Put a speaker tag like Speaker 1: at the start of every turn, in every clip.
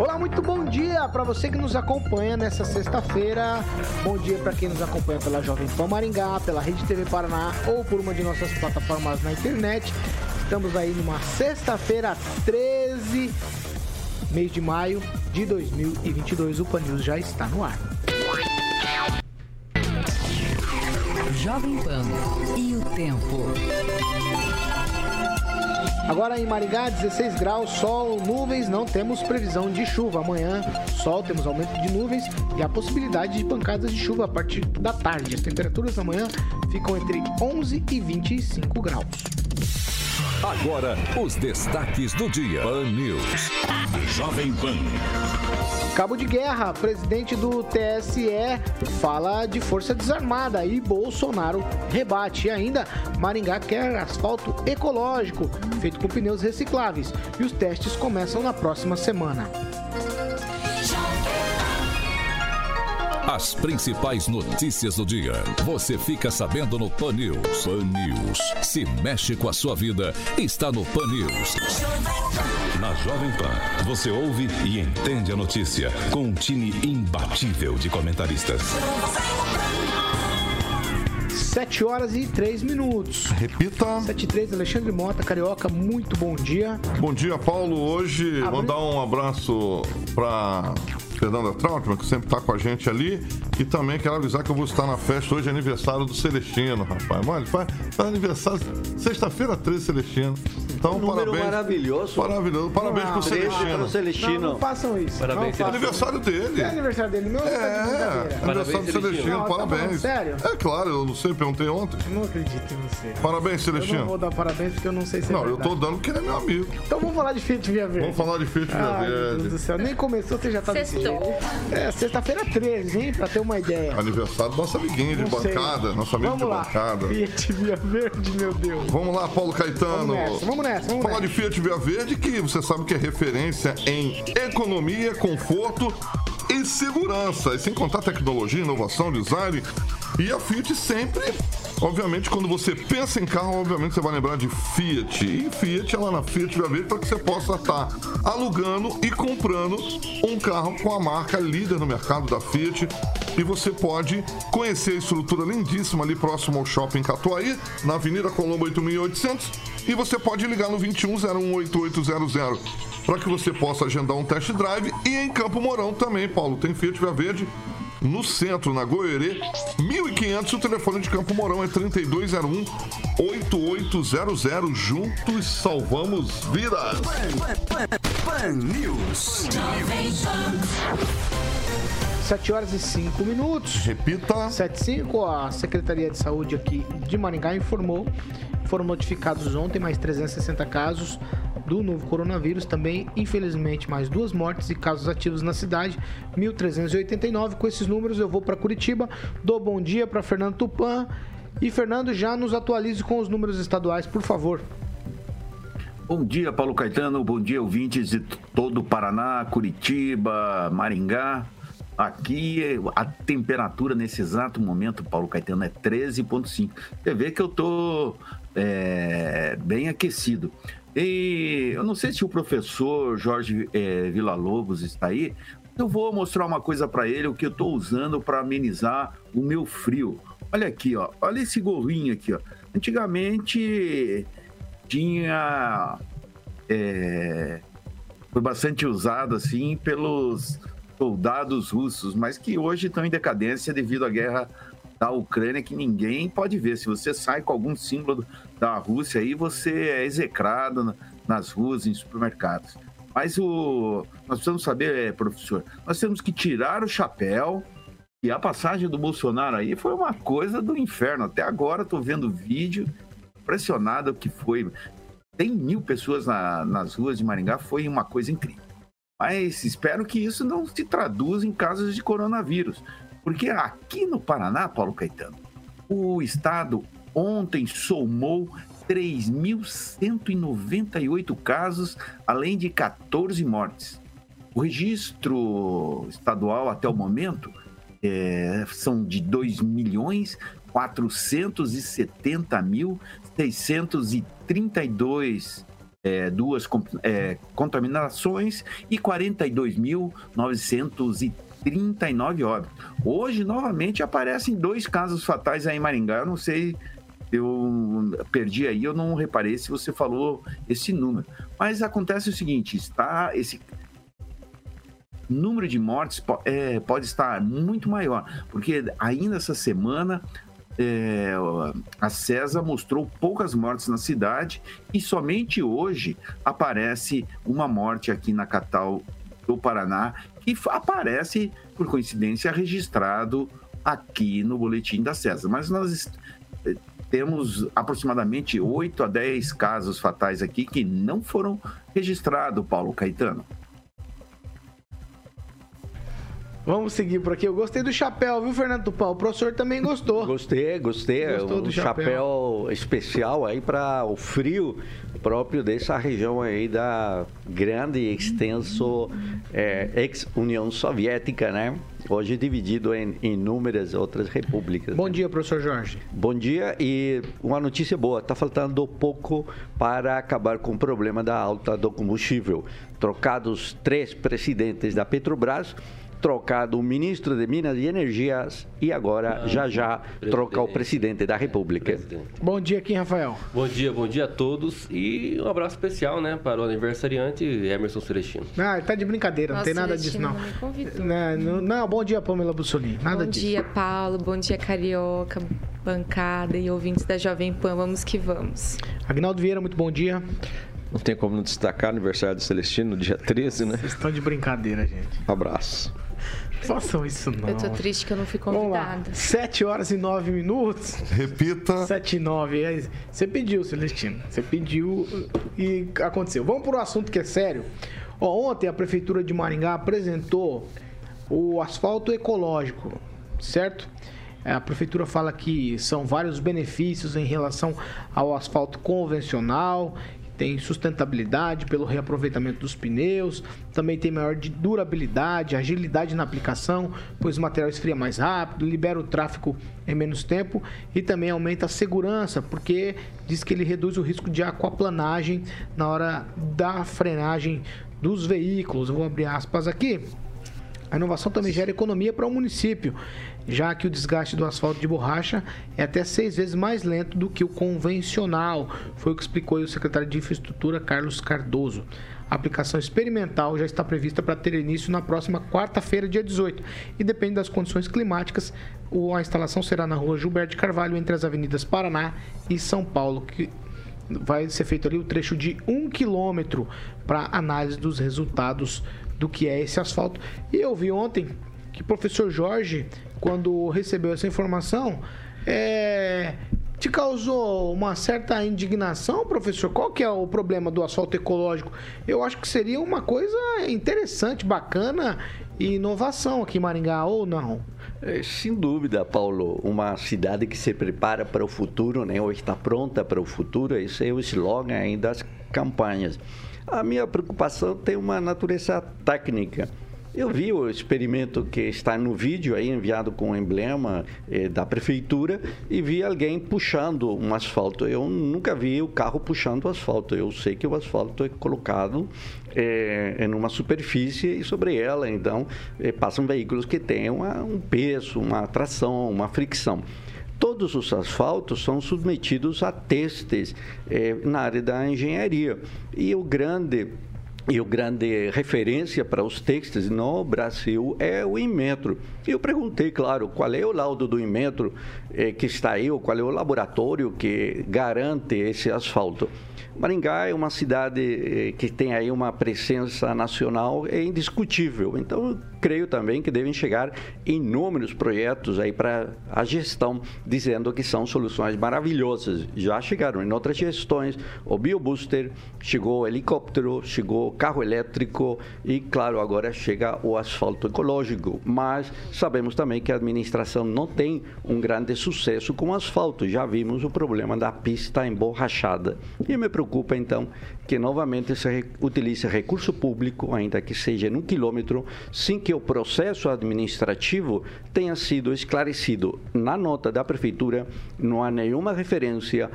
Speaker 1: Olá, muito bom dia para você que nos acompanha nessa sexta-feira. Bom dia para quem nos acompanha pela Jovem Pan Maringá, pela Rede TV Paraná ou por uma de nossas plataformas na internet. Estamos aí numa sexta-feira, 13 mês de maio de 2022. O Pan News já está no ar.
Speaker 2: Jovem Pan e o tempo.
Speaker 1: Agora em Maringá, 16 graus, sol, nuvens, não temos previsão de chuva. Amanhã, sol, temos aumento de nuvens e a possibilidade de pancadas de chuva a partir da tarde. As temperaturas amanhã ficam entre 11 e 25 graus.
Speaker 3: Agora, os destaques do dia. Pan News. Jovem Pan.
Speaker 1: Cabo de Guerra, presidente do TSE, fala de força desarmada e Bolsonaro rebate. E ainda, Maringá quer asfalto ecológico, feito com pneus recicláveis. E os testes começam na próxima semana.
Speaker 3: As principais notícias do dia. Você fica sabendo no Pan News. Pan News. Se mexe com a sua vida, está no Pan News. Na Jovem Pan, você ouve e entende a notícia com um time imbatível de comentaristas.
Speaker 1: 7 horas e 3 minutos.
Speaker 4: Repita.
Speaker 1: 7 e 3, Alexandre Mota, Carioca, muito bom dia.
Speaker 4: Bom dia, Paulo. Hoje,
Speaker 1: Abre-
Speaker 4: mandar um abraço para Fernanda Trautmann, que sempre está com a gente ali. E também quero avisar que eu vou estar na festa. Hoje é aniversário do Celestino, rapaz. Mano, faz, faz aniversário sexta-feira 13, Celestino. Então,
Speaker 5: número
Speaker 4: parabéns.
Speaker 5: maravilhoso.
Speaker 4: Maravilhoso. Parabéns
Speaker 1: Não,
Speaker 4: pro
Speaker 5: Treze para o
Speaker 4: Celestino.
Speaker 5: Celestino.
Speaker 1: Não, não façam isso.
Speaker 5: Parabéns,
Speaker 1: não.
Speaker 4: Aniversário dele.
Speaker 1: É aniversário dele, meu
Speaker 4: É,
Speaker 1: brincadeira.
Speaker 4: aniversário do
Speaker 5: Celestino.
Speaker 4: Celestino,
Speaker 1: Não, tá
Speaker 4: parabéns.
Speaker 1: sério?
Speaker 4: É claro, eu não sei, perguntei ontem.
Speaker 1: Eu não acredito em você.
Speaker 4: Parabéns,
Speaker 1: Eu não
Speaker 4: Celestino.
Speaker 1: vou dar parabéns porque eu não sei se é
Speaker 4: Não, eu tô dando porque ele é meu amigo.
Speaker 1: Então vamos falar de Fiat Via Verde.
Speaker 4: Vamos falar de Fiat Via
Speaker 1: Ai, meu Deus do
Speaker 4: Verde.
Speaker 1: céu. Nem começou, você já tá
Speaker 6: Sextou.
Speaker 1: É, sexta-feira 13, hein? Pra ter uma ideia.
Speaker 4: Aniversário do nosso amiguinho de
Speaker 1: Não sei.
Speaker 4: bancada, nosso amigo
Speaker 1: Vamos
Speaker 4: de
Speaker 1: lá.
Speaker 4: bancada.
Speaker 1: Fiat Via Verde, meu Deus.
Speaker 4: Vamos lá, Paulo Caetano.
Speaker 1: Vamos nessa, vamos nessa, vamos
Speaker 4: Falar de
Speaker 1: nessa.
Speaker 4: Fiat Via Verde, que você sabe que é referência em economia, conforto e segurança. E sem contar tecnologia, inovação, design. E a Fiat sempre, obviamente, quando você pensa em carro, obviamente você vai lembrar de Fiat. E Fiat lá na Fiat Via Verde para que você possa estar alugando e comprando um carro com a marca líder no mercado da Fiat. E você pode conhecer a estrutura lindíssima ali próximo ao Shopping Catuaí, na Avenida Colombo 8800. E você pode ligar no 21018800 para que você possa agendar um test drive. E em Campo Mourão também, Paulo, tem Fiat Via Verde no centro, na Goierê, 1500. O telefone de Campo Mourão é 3201 8800. Juntos salvamos vidas.
Speaker 3: Pan News.
Speaker 1: 7 horas e 5 minutos.
Speaker 4: Repita.
Speaker 1: 7 e 5, a Secretaria de Saúde aqui de Maringá informou. Foram notificados ontem mais 360 casos do novo coronavírus. Também, infelizmente, mais duas mortes e casos ativos na cidade, 1.389. Com esses números, eu vou para Curitiba. Dou bom dia para Fernando Tupan. E, Fernando, já nos atualize com os números estaduais, por favor.
Speaker 7: Bom dia, Paulo Caetano. Bom dia, ouvintes de todo o Paraná, Curitiba, Maringá. Aqui a temperatura nesse exato momento, Paulo Caetano, é 13,5. Você vê que eu tô é, bem aquecido. E eu não sei se o professor Jorge é, Villa-Lobos está aí. Eu vou mostrar uma coisa para ele, o que eu estou usando para amenizar o meu frio. Olha aqui, ó. Olha esse gorrinho aqui, ó. Antigamente tinha é, foi bastante usado assim pelos soldados russos, mas que hoje estão em decadência devido à guerra da Ucrânia, que ninguém pode ver. Se você sai com algum símbolo da Rússia aí, você é execrado na- nas ruas, em supermercados. Mas o nós precisamos saber, eh, professor, nós temos que tirar o chapéu. E a passagem do Bolsonaro aí foi uma coisa do inferno. Até agora estou vendo vídeo, impressionado que foi. Tem mil pessoas na- nas ruas de Maringá, foi uma coisa incrível. Mas espero que isso não se traduza em casos de coronavírus. Porque aqui no Paraná, Paulo Caetano, o estado ontem somou 3.198 casos, além de 14 mortes. O registro estadual até o momento é, são de 2 milhões 470 mil 632 é, duas é, contaminações e 42.939 óbitos. Hoje, novamente, aparecem dois casos fatais aí em Maringá. Eu não sei, eu perdi aí, eu não reparei se você falou esse número. Mas acontece o seguinte: está esse número de mortes é, pode estar muito maior, porque ainda essa semana é, a CESA mostrou poucas mortes na cidade e somente hoje aparece uma morte aqui na capital do Paraná, que aparece, por coincidência, registrado aqui no boletim da CESA. Mas nós é, temos aproximadamente 8 a 10 casos fatais aqui que não foram registrados, Paulo Caetano.
Speaker 1: Vamos seguir por aqui. Eu gostei do chapéu, viu, Fernando Tupão? O professor também gostou.
Speaker 5: Gostei, gostei. Gostou um do chapéu. especial aí para o frio próprio dessa região aí da grande e extenso é, ex-União Soviética, né? Hoje dividido em inúmeras outras repúblicas.
Speaker 1: Bom né? dia, professor Jorge.
Speaker 5: Bom dia e uma notícia boa, está faltando pouco para acabar com o problema da alta do combustível. Trocados três presidentes da Petrobras, trocado o ministro de Minas e Energias e agora, ah, já já, troca o presidente da República. Presidente.
Speaker 1: Bom dia, aqui, Rafael.
Speaker 6: Bom dia, bom dia a todos e um abraço especial, né, para o aniversariante Emerson Celestino.
Speaker 1: Ah, ele tá de brincadeira, Nossa, não tem nada disso, não. Não, não. não, bom dia, Pamela Bussolini, nada
Speaker 8: bom
Speaker 1: disso.
Speaker 8: Bom dia, Paulo, bom dia, Carioca, bancada e ouvintes da Jovem Pan, vamos que vamos.
Speaker 1: Agnaldo Vieira, muito bom dia.
Speaker 9: Não tem como não destacar o aniversário do Celestino, dia 13, né?
Speaker 1: Vocês estão de brincadeira, gente.
Speaker 9: Um abraço.
Speaker 1: Façam isso não.
Speaker 8: Eu tô triste que eu não fui convidada.
Speaker 1: Sete horas e nove minutos.
Speaker 4: Repita.
Speaker 1: Sete e nove. É você pediu, Celestino. Você pediu e aconteceu. Vamos para o assunto que é sério. Ó, ontem a Prefeitura de Maringá apresentou o asfalto ecológico, certo? É, a prefeitura fala que são vários benefícios em relação ao asfalto convencional tem sustentabilidade pelo reaproveitamento dos pneus, também tem maior durabilidade, agilidade na aplicação, pois o material esfria mais rápido, libera o tráfego em menos tempo e também aumenta a segurança, porque diz que ele reduz o risco de aquaplanagem na hora da frenagem dos veículos. Eu vou abrir aspas aqui. A inovação também gera economia para o município, já que o desgaste do asfalto de borracha é até seis vezes mais lento do que o convencional, foi o que explicou o secretário de Infraestrutura, Carlos Cardoso. A aplicação experimental já está prevista para ter início na próxima quarta-feira, dia 18, e depende das condições climáticas. A instalação será na rua Gilberto de Carvalho, entre as avenidas Paraná e São Paulo, que vai ser feito ali o trecho de um quilômetro para análise dos resultados do que é esse asfalto. E eu vi ontem que o professor Jorge, quando recebeu essa informação, é, te causou uma certa indignação, professor? Qual que é o problema do asfalto ecológico? Eu acho que seria uma coisa interessante, bacana e inovação aqui em Maringá, ou não?
Speaker 5: É, sem dúvida, Paulo, uma cidade que se prepara para o futuro, né, ou está pronta para o futuro, esse é o slogan das campanhas. A minha preocupação tem uma natureza técnica. Eu vi o experimento que está no vídeo aí enviado com o emblema eh, da prefeitura e vi alguém puxando um asfalto. Eu nunca vi o carro puxando o asfalto. Eu sei que o asfalto é colocado eh, em uma superfície e sobre ela então eh, passam veículos que têm uma, um peso, uma tração, uma fricção todos os asfaltos são submetidos a testes eh, na área da engenharia. E o grande e o grande referência para os textos no Brasil é o Inmetro. Eu perguntei, claro, qual é o laudo do Inmetro eh, que está aí, ou qual é o laboratório que garante esse asfalto. Maringá é uma cidade eh, que tem aí uma presença nacional é indiscutível. Então, creio também que devem chegar inúmeros projetos aí para a gestão, dizendo que são soluções maravilhosas. Já chegaram em outras gestões, o BioBooster, chegou o helicóptero, chegou o carro elétrico e, claro, agora chega o asfalto ecológico. Mas sabemos também que a administração não tem um grande sucesso com o asfalto. Já vimos o problema da pista emborrachada. E me preocupa, então, que novamente se utilize recurso público, ainda que seja em um quilômetro, sem que o processo administrativo tenha sido esclarecido. Na nota da prefeitura, não há nenhuma referência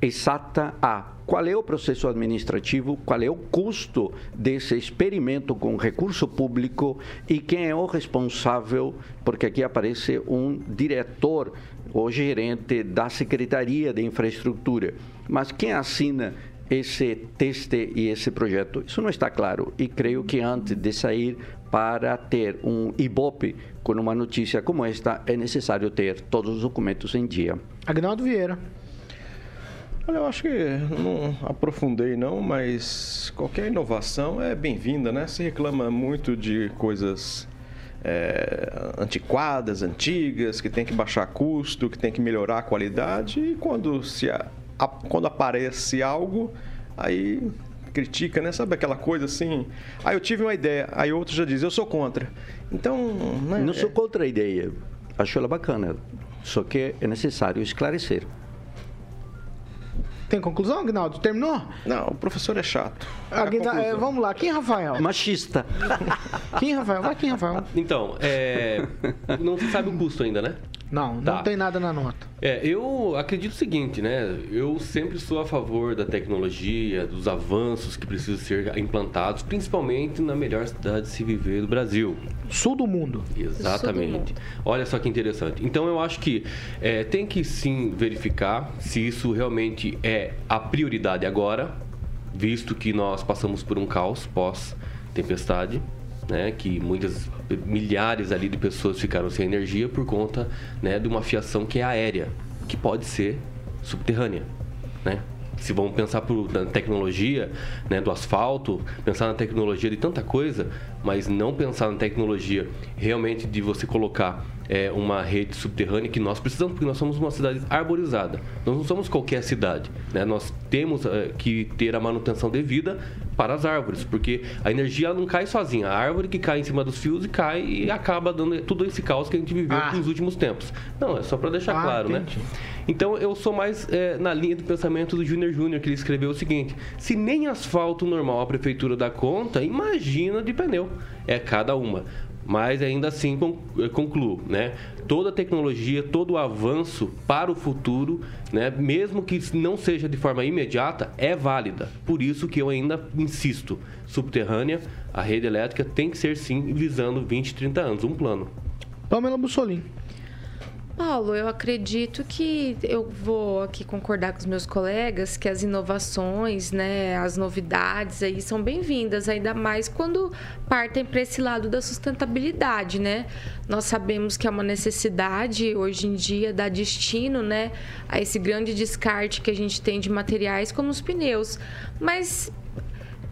Speaker 5: exata a qual é o processo administrativo, qual é o custo desse experimento com recurso público e quem é o responsável, porque aqui aparece um diretor ou gerente da Secretaria de Infraestrutura. Mas quem assina esse teste e esse projeto? Isso não está claro. E creio que antes de sair para ter um IBOP com uma notícia como esta, é necessário ter todos os documentos em dia.
Speaker 1: Agnaldo Vieira.
Speaker 9: Olha, eu acho que não aprofundei não, mas qualquer inovação é bem-vinda, né? Se reclama muito de coisas é, antiquadas, antigas, que tem que baixar custo, que tem que melhorar a qualidade, e quando, se a, a, quando aparece algo, aí critica, né? Sabe aquela coisa assim? Aí ah, eu tive uma ideia, aí outro já diz, eu sou contra. Então.
Speaker 5: Né? Não sou contra a ideia, acho ela bacana, só que é necessário esclarecer.
Speaker 1: Tem conclusão, Agnaldo? Terminou?
Speaker 9: Não, o professor é chato.
Speaker 1: é, vamos lá, quem é Rafael?
Speaker 5: Machista.
Speaker 1: Quem é Rafael? Vai quem é Rafael?
Speaker 6: Então, é... não se sabe o custo ainda, né?
Speaker 1: Não, tá. não tem nada na nota.
Speaker 6: É, eu acredito o seguinte, né? Eu sempre sou a favor da tecnologia, dos avanços que precisam ser implantados, principalmente na melhor cidade de se viver do Brasil.
Speaker 1: Sul do mundo.
Speaker 6: Exatamente. Do mundo. Olha só que interessante. Então eu acho que é, tem que sim verificar se isso realmente é a prioridade agora, visto que nós passamos por um caos pós-tempestade né, que muitas milhares ali de pessoas ficaram sem energia por conta né, de uma fiação que é aérea, que pode ser subterrânea, né? Se vamos pensar por, na tecnologia né, do asfalto, pensar na tecnologia de tanta coisa, mas não pensar na tecnologia realmente de você colocar é, uma rede subterrânea que nós precisamos, porque nós somos uma cidade arborizada. Nós não somos qualquer cidade. Né? Nós temos é, que ter a manutenção devida para as árvores, porque a energia não cai sozinha. A árvore que cai em cima dos fios e cai e acaba dando tudo esse caos que a gente viveu ah. nos últimos tempos. Não, é só para deixar ah, claro, né? entendi. né? Então eu sou mais é, na linha do pensamento do Júnior Júnior, que ele escreveu o seguinte: se nem asfalto normal a prefeitura dá conta, imagina de pneu. É cada uma. Mas ainda assim concluo, né? Toda tecnologia, todo avanço para o futuro, né, mesmo que não seja de forma imediata, é válida. Por isso que eu ainda insisto, subterrânea, a rede elétrica tem que ser sim visando 20, 30 anos, um plano.
Speaker 1: Pamela Bussolini.
Speaker 8: Paulo, eu acredito que eu vou aqui concordar com os meus colegas que as inovações, né, as novidades aí são bem-vindas, ainda mais quando partem para esse lado da sustentabilidade, né? Nós sabemos que é uma necessidade hoje em dia dar destino, né, a esse grande descarte que a gente tem de materiais como os pneus. Mas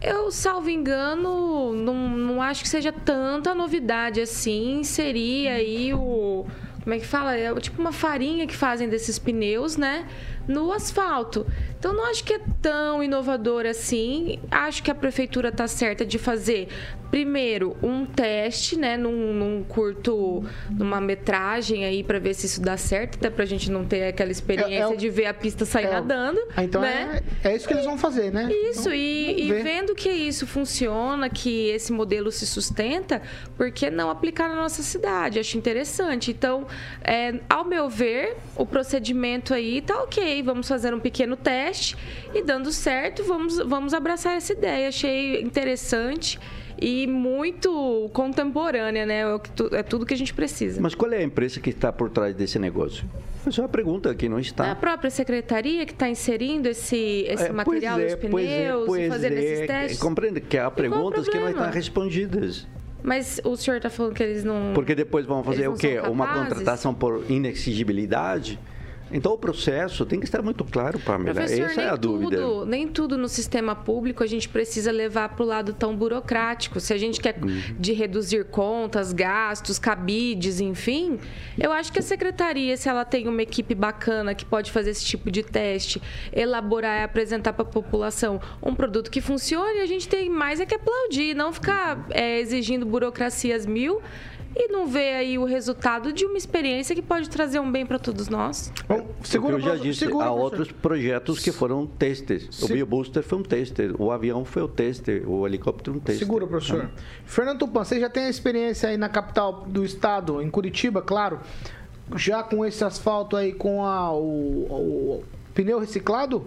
Speaker 8: eu, salvo engano, não, não acho que seja tanta novidade assim. Seria aí o como é que fala? É tipo uma farinha que fazem desses pneus, né? No asfalto. Então não acho que é tão inovador assim. Acho que a prefeitura está certa de fazer primeiro um teste, né, num, num curto, numa metragem aí para ver se isso dá certo, até para a gente não ter aquela experiência é, é, de ver a pista sair é, nadando.
Speaker 1: Ah, então
Speaker 8: né?
Speaker 1: é, é isso que eles vão fazer, né?
Speaker 8: Isso então, e, e vendo que isso funciona, que esse modelo se sustenta, por que não aplicar na nossa cidade? Acho interessante. Então, é, ao meu ver, o procedimento aí tá ok. Vamos fazer um pequeno teste e dando certo, vamos, vamos abraçar essa ideia. Achei interessante e muito contemporânea, né? É, é tudo que a gente precisa.
Speaker 5: Mas qual é a empresa que está por trás desse negócio? Essa é uma pergunta que não está.
Speaker 8: É a própria secretaria que está inserindo esse, esse é, material é, dos pneus, pois é, fazendo é. esses testes.
Speaker 5: Compreende que há perguntas que não estão respondidas.
Speaker 8: Mas o senhor está falando que eles não.
Speaker 5: Porque depois vão fazer o quê? Uma contratação por inexigibilidade? Então o processo tem que estar muito claro, Pamela.
Speaker 8: Professor,
Speaker 5: Essa é a
Speaker 8: tudo,
Speaker 5: dúvida.
Speaker 8: Nem tudo no sistema público a gente precisa levar para o lado tão burocrático. Se a gente quer
Speaker 5: Uhum.
Speaker 8: de reduzir contas, gastos, cabides, enfim, eu acho que a secretaria, se ela tem uma equipe bacana que pode fazer esse tipo de teste, elaborar e apresentar para a população um produto que funcione, a gente tem mais é que aplaudir, não ficar é, exigindo burocracias mil e não ver aí o resultado de uma experiência que pode trazer um bem para todos nós.
Speaker 1: Bom, segura,
Speaker 5: Porque eu já disse,
Speaker 1: segura,
Speaker 5: há
Speaker 1: professor.
Speaker 5: outros projetos que foram testes. O
Speaker 1: Se-
Speaker 5: BioBooster foi um teste, o avião foi o teste, o helicóptero um teste.
Speaker 1: Segura, professor. Fernando Tupan, você já tem a experiência aí na capital do estado, em Curitiba, claro, já com esse asfalto aí com a, o, o pneu reciclado?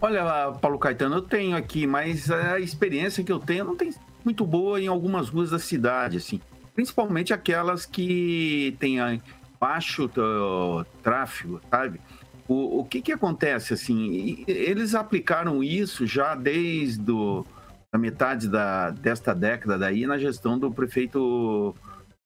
Speaker 7: Olha, Paulo Caetano, eu tenho aqui, mas a experiência que eu tenho não tem muito boa em algumas ruas da cidade, assim. Principalmente aquelas que têm baixo tráfego, sabe? O, o que que acontece, assim? Eles aplicaram isso já desde o, a metade da, desta década daí na gestão do prefeito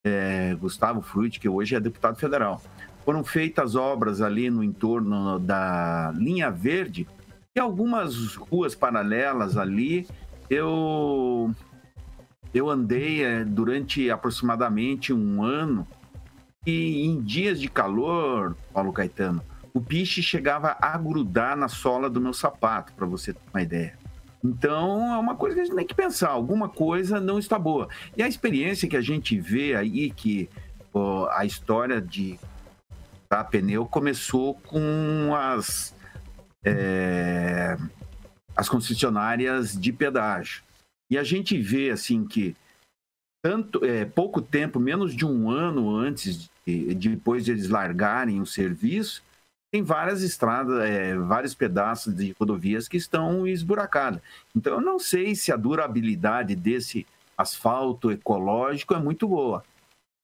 Speaker 7: eh, Gustavo Frutti, que hoje é deputado federal. Foram feitas obras ali no entorno da linha verde e algumas ruas paralelas ali, eu eu andei eh, durante aproximadamente um ano e em dias de calor, Paulo Caetano, o piche chegava a grudar na sola do meu sapato, para você ter uma ideia. Então, é uma coisa que a gente tem que pensar, alguma coisa não está boa. E a experiência que a gente vê aí, que ó, a história de a pneu começou com as é, as concessionárias de pedágio. E a gente vê assim que tanto é, pouco tempo, menos de um ano antes, de, depois de eles largarem o serviço, tem várias estradas, é, vários pedaços de rodovias que estão esburacadas. Então eu não sei se a durabilidade desse asfalto ecológico é muito boa.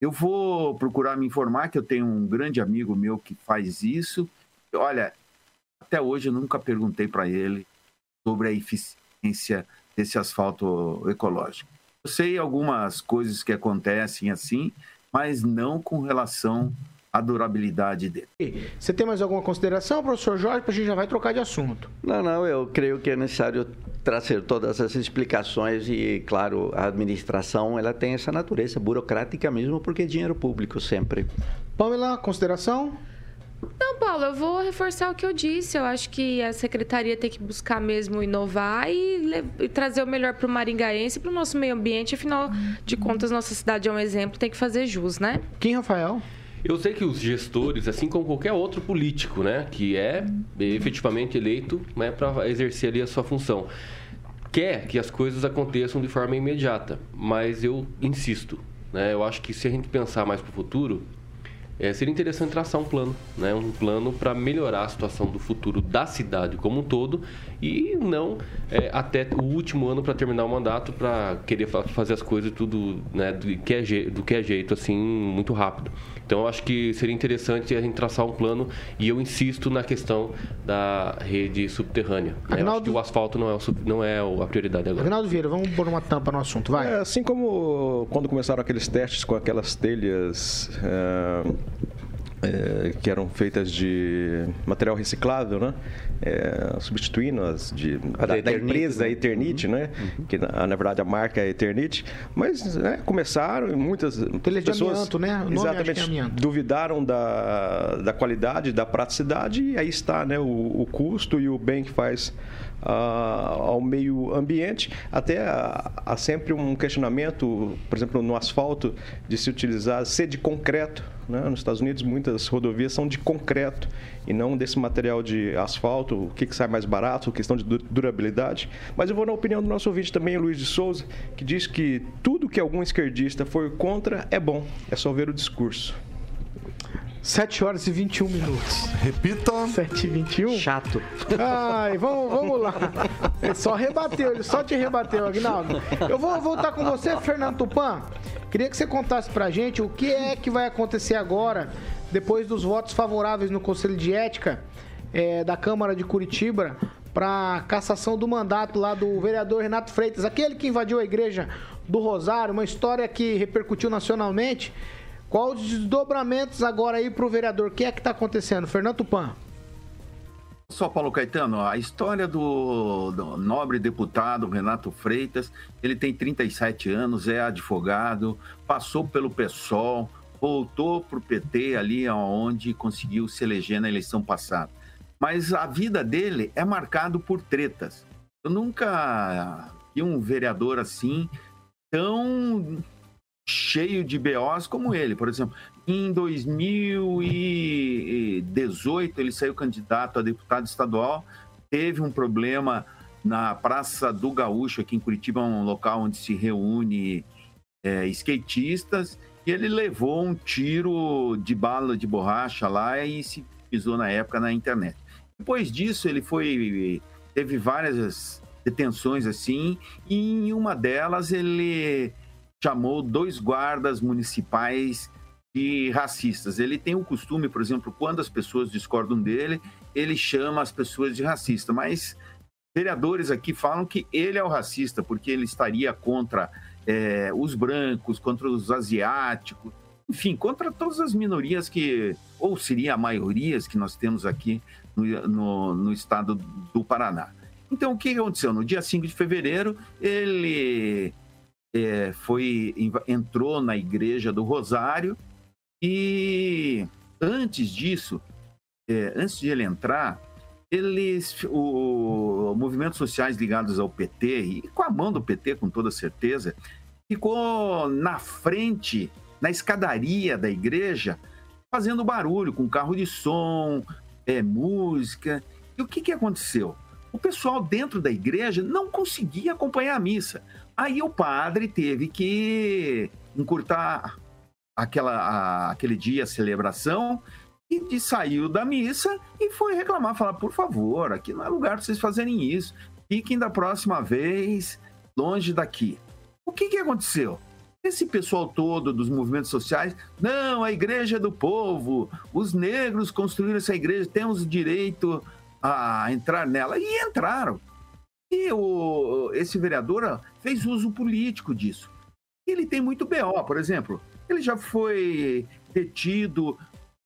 Speaker 7: Eu vou procurar me informar que eu tenho um grande amigo meu que faz isso. Olha, até hoje eu nunca perguntei para ele sobre a eficiência desse asfalto ecológico. Eu sei algumas coisas que acontecem assim, mas não com relação à durabilidade dele.
Speaker 1: Você tem mais alguma consideração, professor Jorge? Para a gente já vai trocar de assunto.
Speaker 5: Não, não, eu creio que é necessário trazer todas essas explicações e, claro, a administração ela tem essa natureza burocrática mesmo porque é dinheiro público sempre.
Speaker 1: Pamela, consideração?
Speaker 8: Não, Paulo, eu vou reforçar o que eu disse. Eu acho que a secretaria tem que buscar mesmo inovar e, e trazer o melhor para o maringaense e para o nosso meio ambiente. Afinal de contas, nossa cidade é um exemplo, tem que fazer jus, né?
Speaker 1: Quem, Rafael?
Speaker 6: Eu sei que os gestores, assim como qualquer outro político, né, que é efetivamente eleito né, para exercer ali a sua função, quer que as coisas aconteçam de forma imediata. Mas eu insisto, né, eu acho que se a gente pensar mais para o futuro, é, seria interessante traçar um plano, né, um plano para melhorar a situação do futuro da cidade como um todo e não é, até o último ano para terminar o mandato para querer fa- fazer as coisas tudo né, do, que é, je- do que é jeito assim muito rápido. Então eu acho que seria interessante a gente traçar um plano e eu insisto na questão da rede subterrânea. né? Eu acho
Speaker 1: Agnaldo-
Speaker 6: que o asfalto não é, o sub- não é a prioridade agora.
Speaker 1: Agnaldo Vieira, vamos pôr uma tampa no assunto, vai.
Speaker 9: É, assim como quando começaram aqueles testes com aquelas telhas é, é, que eram feitas de material reciclável, né? É, substituindo as de, da,
Speaker 5: da
Speaker 9: da empresa
Speaker 5: né?
Speaker 9: Eternit, né? Que na, na verdade a marca é Eternit, mas né, começaram e muitas
Speaker 1: Telhas de
Speaker 9: pessoas
Speaker 1: amianto, né? É
Speaker 9: exatamente
Speaker 1: amianto.
Speaker 9: duvidaram da, da qualidade, da praticidade e aí está, né? O, o custo e o bem que faz ah, ao meio ambiente. Até há, sempre um questionamento, por exemplo, no asfalto, de se utilizar ser de concreto. Né? Nos Estados Unidos, muitas rodovias são de concreto e não desse material de asfalto. O que, que sai mais barato, questão de du- durabilidade. Mas eu vou na opinião do nosso ouvinte também, Luiz de Souza, que diz que tudo que algum esquerdista for contra é bom, é só ver o discurso.
Speaker 1: 7 horas e 21 minutos.
Speaker 4: Repita.
Speaker 1: 7 e 21?
Speaker 5: Chato.
Speaker 1: Ai, vamos, vamos lá. Ele só rebateu, ele só te rebateu, Agnaldo. Eu vou voltar com você, Fernando Tupan. Queria que você contasse pra gente o que é que vai acontecer agora, depois dos votos favoráveis no Conselho de Ética eh, da Câmara de Curitiba para cassação do mandato lá do vereador Renato Freitas, aquele que invadiu a igreja do Rosário, uma história que repercutiu nacionalmente. Qual os desdobramentos agora aí pro vereador? O que é que tá acontecendo? Fernando Tupan.
Speaker 7: Só, Paulo Caetano, a história do, do, nobre deputado Renato Freitas, ele tem 37 anos, é advogado, passou pelo PSOL, voltou para o PT ali onde conseguiu se eleger na eleição passada. Mas a vida dele é marcado por tretas. Eu nunca vi um vereador assim tão cheio de BOs como ele. Por exemplo, em 2018 ele saiu candidato a deputado estadual, teve um problema na Praça do Gaúcho, aqui em Curitiba, um local onde se reúne é, skatistas, e ele levou um tiro de bala de borracha lá e se pisou na época na internet. Depois disso, ele foi teve várias detenções assim, e em uma delas ele chamou dois guardas municipais de racistas. Ele tem o costume, por exemplo, quando as pessoas discordam dele, ele chama as pessoas de racista, mas vereadores aqui falam que ele é o racista, porque ele estaria contra é, os brancos, contra os asiáticos, enfim, contra todas as minorias que, ou seria a maioria que nós temos aqui no, no, no estado do Paraná. Então, o que aconteceu? No dia 5 de fevereiro, ele é, foi entrou na igreja do Rosário e antes disso, é, antes de ele entrar, eles, o, movimentos sociais ligados ao PT, e com a mão do PT, com toda certeza, ficou na frente, na escadaria da igreja, fazendo barulho, com carro de som, é, música. E o que, que aconteceu? O pessoal dentro da igreja não conseguia acompanhar a missa. Aí o padre teve que encurtar aquela, a, aquele dia, a celebração, e de, saiu da missa e foi reclamar, falar, por favor, aqui não é lugar para vocês fazerem isso. Fiquem da próxima vez longe daqui. O que, que aconteceu? Esse pessoal todo dos movimentos sociais, não, a igreja é do povo, os negros construíram essa igreja, temos direito a entrar nela. E entraram. E o, esse vereador fez uso político disso. Ele tem muito BO, por exemplo. Ele já foi detido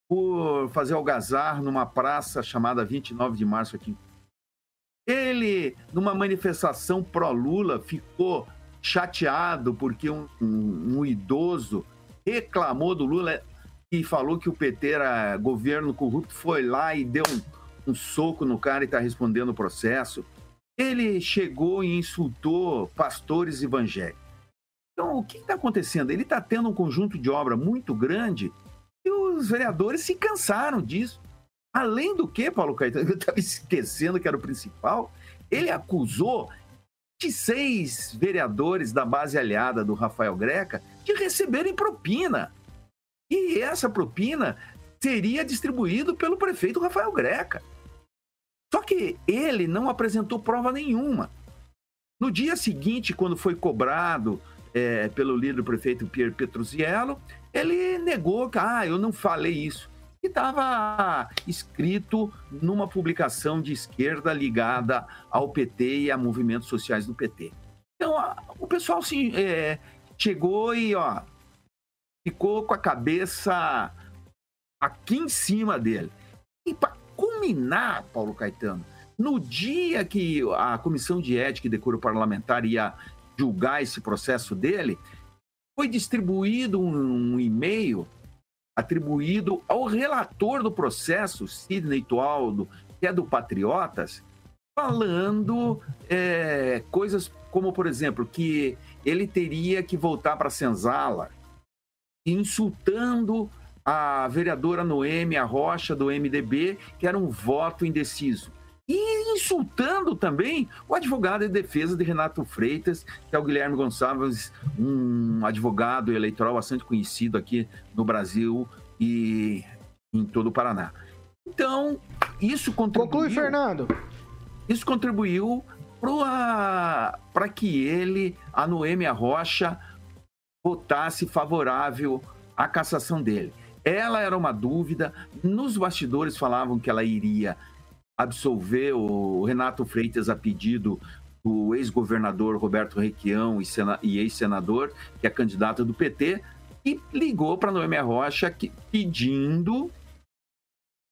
Speaker 7: por fazer algazar numa praça chamada 29 de março aqui. Ele, numa manifestação pró-Lula, ficou chateado porque um, um, um, idoso reclamou do Lula e falou que o PT era governo corrupto, foi lá e deu um, um soco no cara e está respondendo o processo. Ele chegou e insultou pastores evangélicos. Então, o que está acontecendo? Ele está tendo um conjunto de obra muito grande e os vereadores se cansaram disso. Além do que, Paulo Caetano, eu estava esquecendo que era o principal, ele acusou 26 vereadores da base aliada do Rafael Greca de receberem propina. E essa propina seria distribuída pelo prefeito Rafael Greca. Só que ele não apresentou prova nenhuma. No dia seguinte, quando foi cobrado é, pelo líder prefeito Pierre Petruziello, ele negou que, ah, eu não falei isso. E estava escrito numa publicação de esquerda ligada ao PT e a movimentos sociais do PT. Então, o pessoal assim, é, chegou e ó, ficou com a cabeça aqui em cima dele. E para culminar, Paulo Caetano, no dia que a Comissão de Ética e Decoro Parlamentar ia julgar esse processo dele, foi distribuído um, um e-mail atribuído ao relator do processo, Sidney Tualdo, que é do Patriotas, falando é, coisas como, por exemplo, que ele teria que voltar para a Senzala, insultando a vereadora Noemi Rocha, do MDB, que era um voto indeciso e insultando também o advogado de defesa de Renato Freitas, que é o Guilherme Gonçalves, um advogado eleitoral bastante conhecido aqui no Brasil e em todo o Paraná. Então, isso contribuiu.
Speaker 1: Conclui, Fernando.
Speaker 7: Isso contribuiu para que ele, a Noêmia Rocha, votasse favorável à cassação dele. Ela era uma dúvida, nos bastidores falavam que ela iria absolver o Renato Freitas a pedido do ex-governador Roberto Requião e, ex-senador, que é candidato do PT, e ligou para Noemi Rocha que, pedindo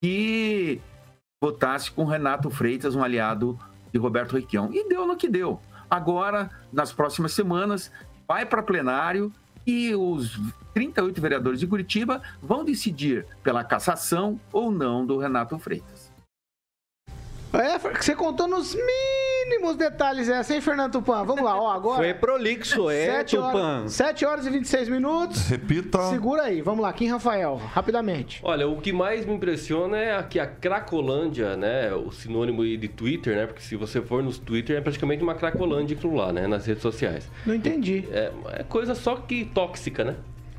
Speaker 7: que votasse com Renato Freitas, um aliado de Roberto Requião. E deu no que deu. Agora, nas próximas semanas, vai para plenário e os 38 vereadores de Curitiba vão decidir pela cassação ou não do Renato Freitas.
Speaker 1: É, você contou nos mínimos detalhes essa, hein, Fernando Tupan? Vamos lá, ó, agora.
Speaker 5: Foi prolixo, é,
Speaker 1: 7
Speaker 5: Tupan.
Speaker 1: horas, 7 horas e 26 minutos.
Speaker 4: Repita.
Speaker 1: Segura aí, vamos lá, Kim Rafael, rapidamente.
Speaker 6: Olha, o que mais me impressiona é que a Cracolândia, né, o sinônimo aí de Twitter, né, porque se você for nos Twitter é praticamente uma Cracolândia aquilo lá, né, nas redes sociais.
Speaker 1: Não entendi.
Speaker 6: É, é coisa só que tóxica, né?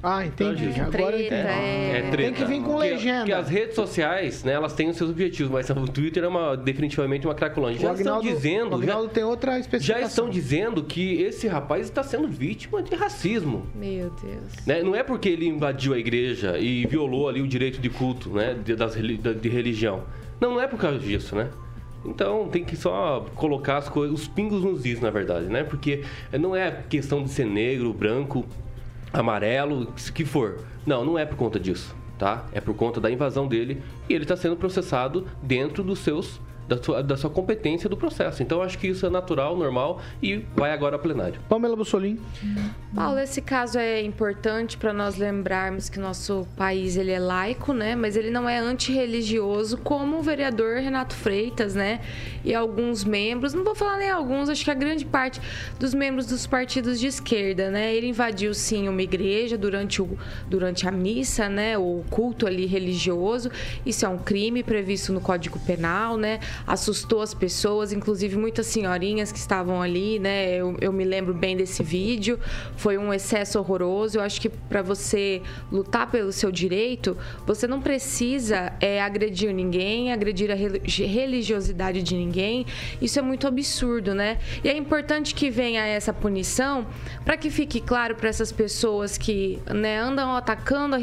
Speaker 1: Ah, entendi. Agora eu entendi.
Speaker 6: É treta.
Speaker 1: Tem que vir com
Speaker 6: Porque-
Speaker 1: legenda.
Speaker 6: Porque as redes sociais, né, elas têm os seus objetivos, mas o Twitter é uma, definitivamente uma cracolândia.
Speaker 1: O
Speaker 6: Já estão
Speaker 1: Agnaldo-
Speaker 6: dizendo,
Speaker 1: o
Speaker 6: já,
Speaker 1: tem outra
Speaker 6: já
Speaker 1: especificação.
Speaker 6: estão dizendo que esse rapaz está sendo vítima de racismo.
Speaker 8: Meu Deus.
Speaker 6: né? Não é porque ele invadiu a igreja e violou ali o direito de culto, né, de, das, de religião. Não, não é por causa disso, né? Então tem que só colocar as coisas, os pingos nos is, na verdade, né? Porque não é questão de ser negro, branco, amarelo, que for. Não, não é por conta disso, tá? É por conta da invasão dele e ele está sendo processado dentro dos seus da sua, da sua competência do processo. Então acho que isso é natural, normal e vai agora a plenário.
Speaker 1: Pamela Bussolim.
Speaker 8: Paulo, esse caso é importante para nós lembrarmos que nosso país ele é laico, né? Mas ele não é antirreligioso como o vereador Renato Freitas, né? E alguns membros, não vou falar nem alguns, acho que a grande parte dos membros dos partidos de esquerda, né? Ele invadiu sim uma igreja durante, o, durante a missa, né? O culto ali religioso. Isso é um crime previsto no Código Penal, né? Assustou as pessoas, inclusive muitas senhorinhas que estavam ali, né? Eu, eu me lembro bem desse vídeo. Foi um excesso horroroso. Eu acho que para você lutar pelo seu direito, você não precisa é, agredir ninguém, agredir a reli- religiosidade de ninguém. Isso é muito absurdo, né? E é importante que venha essa punição para que fique claro para essas pessoas que né, andam atacando a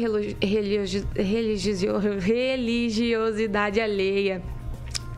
Speaker 8: religiosidade alheia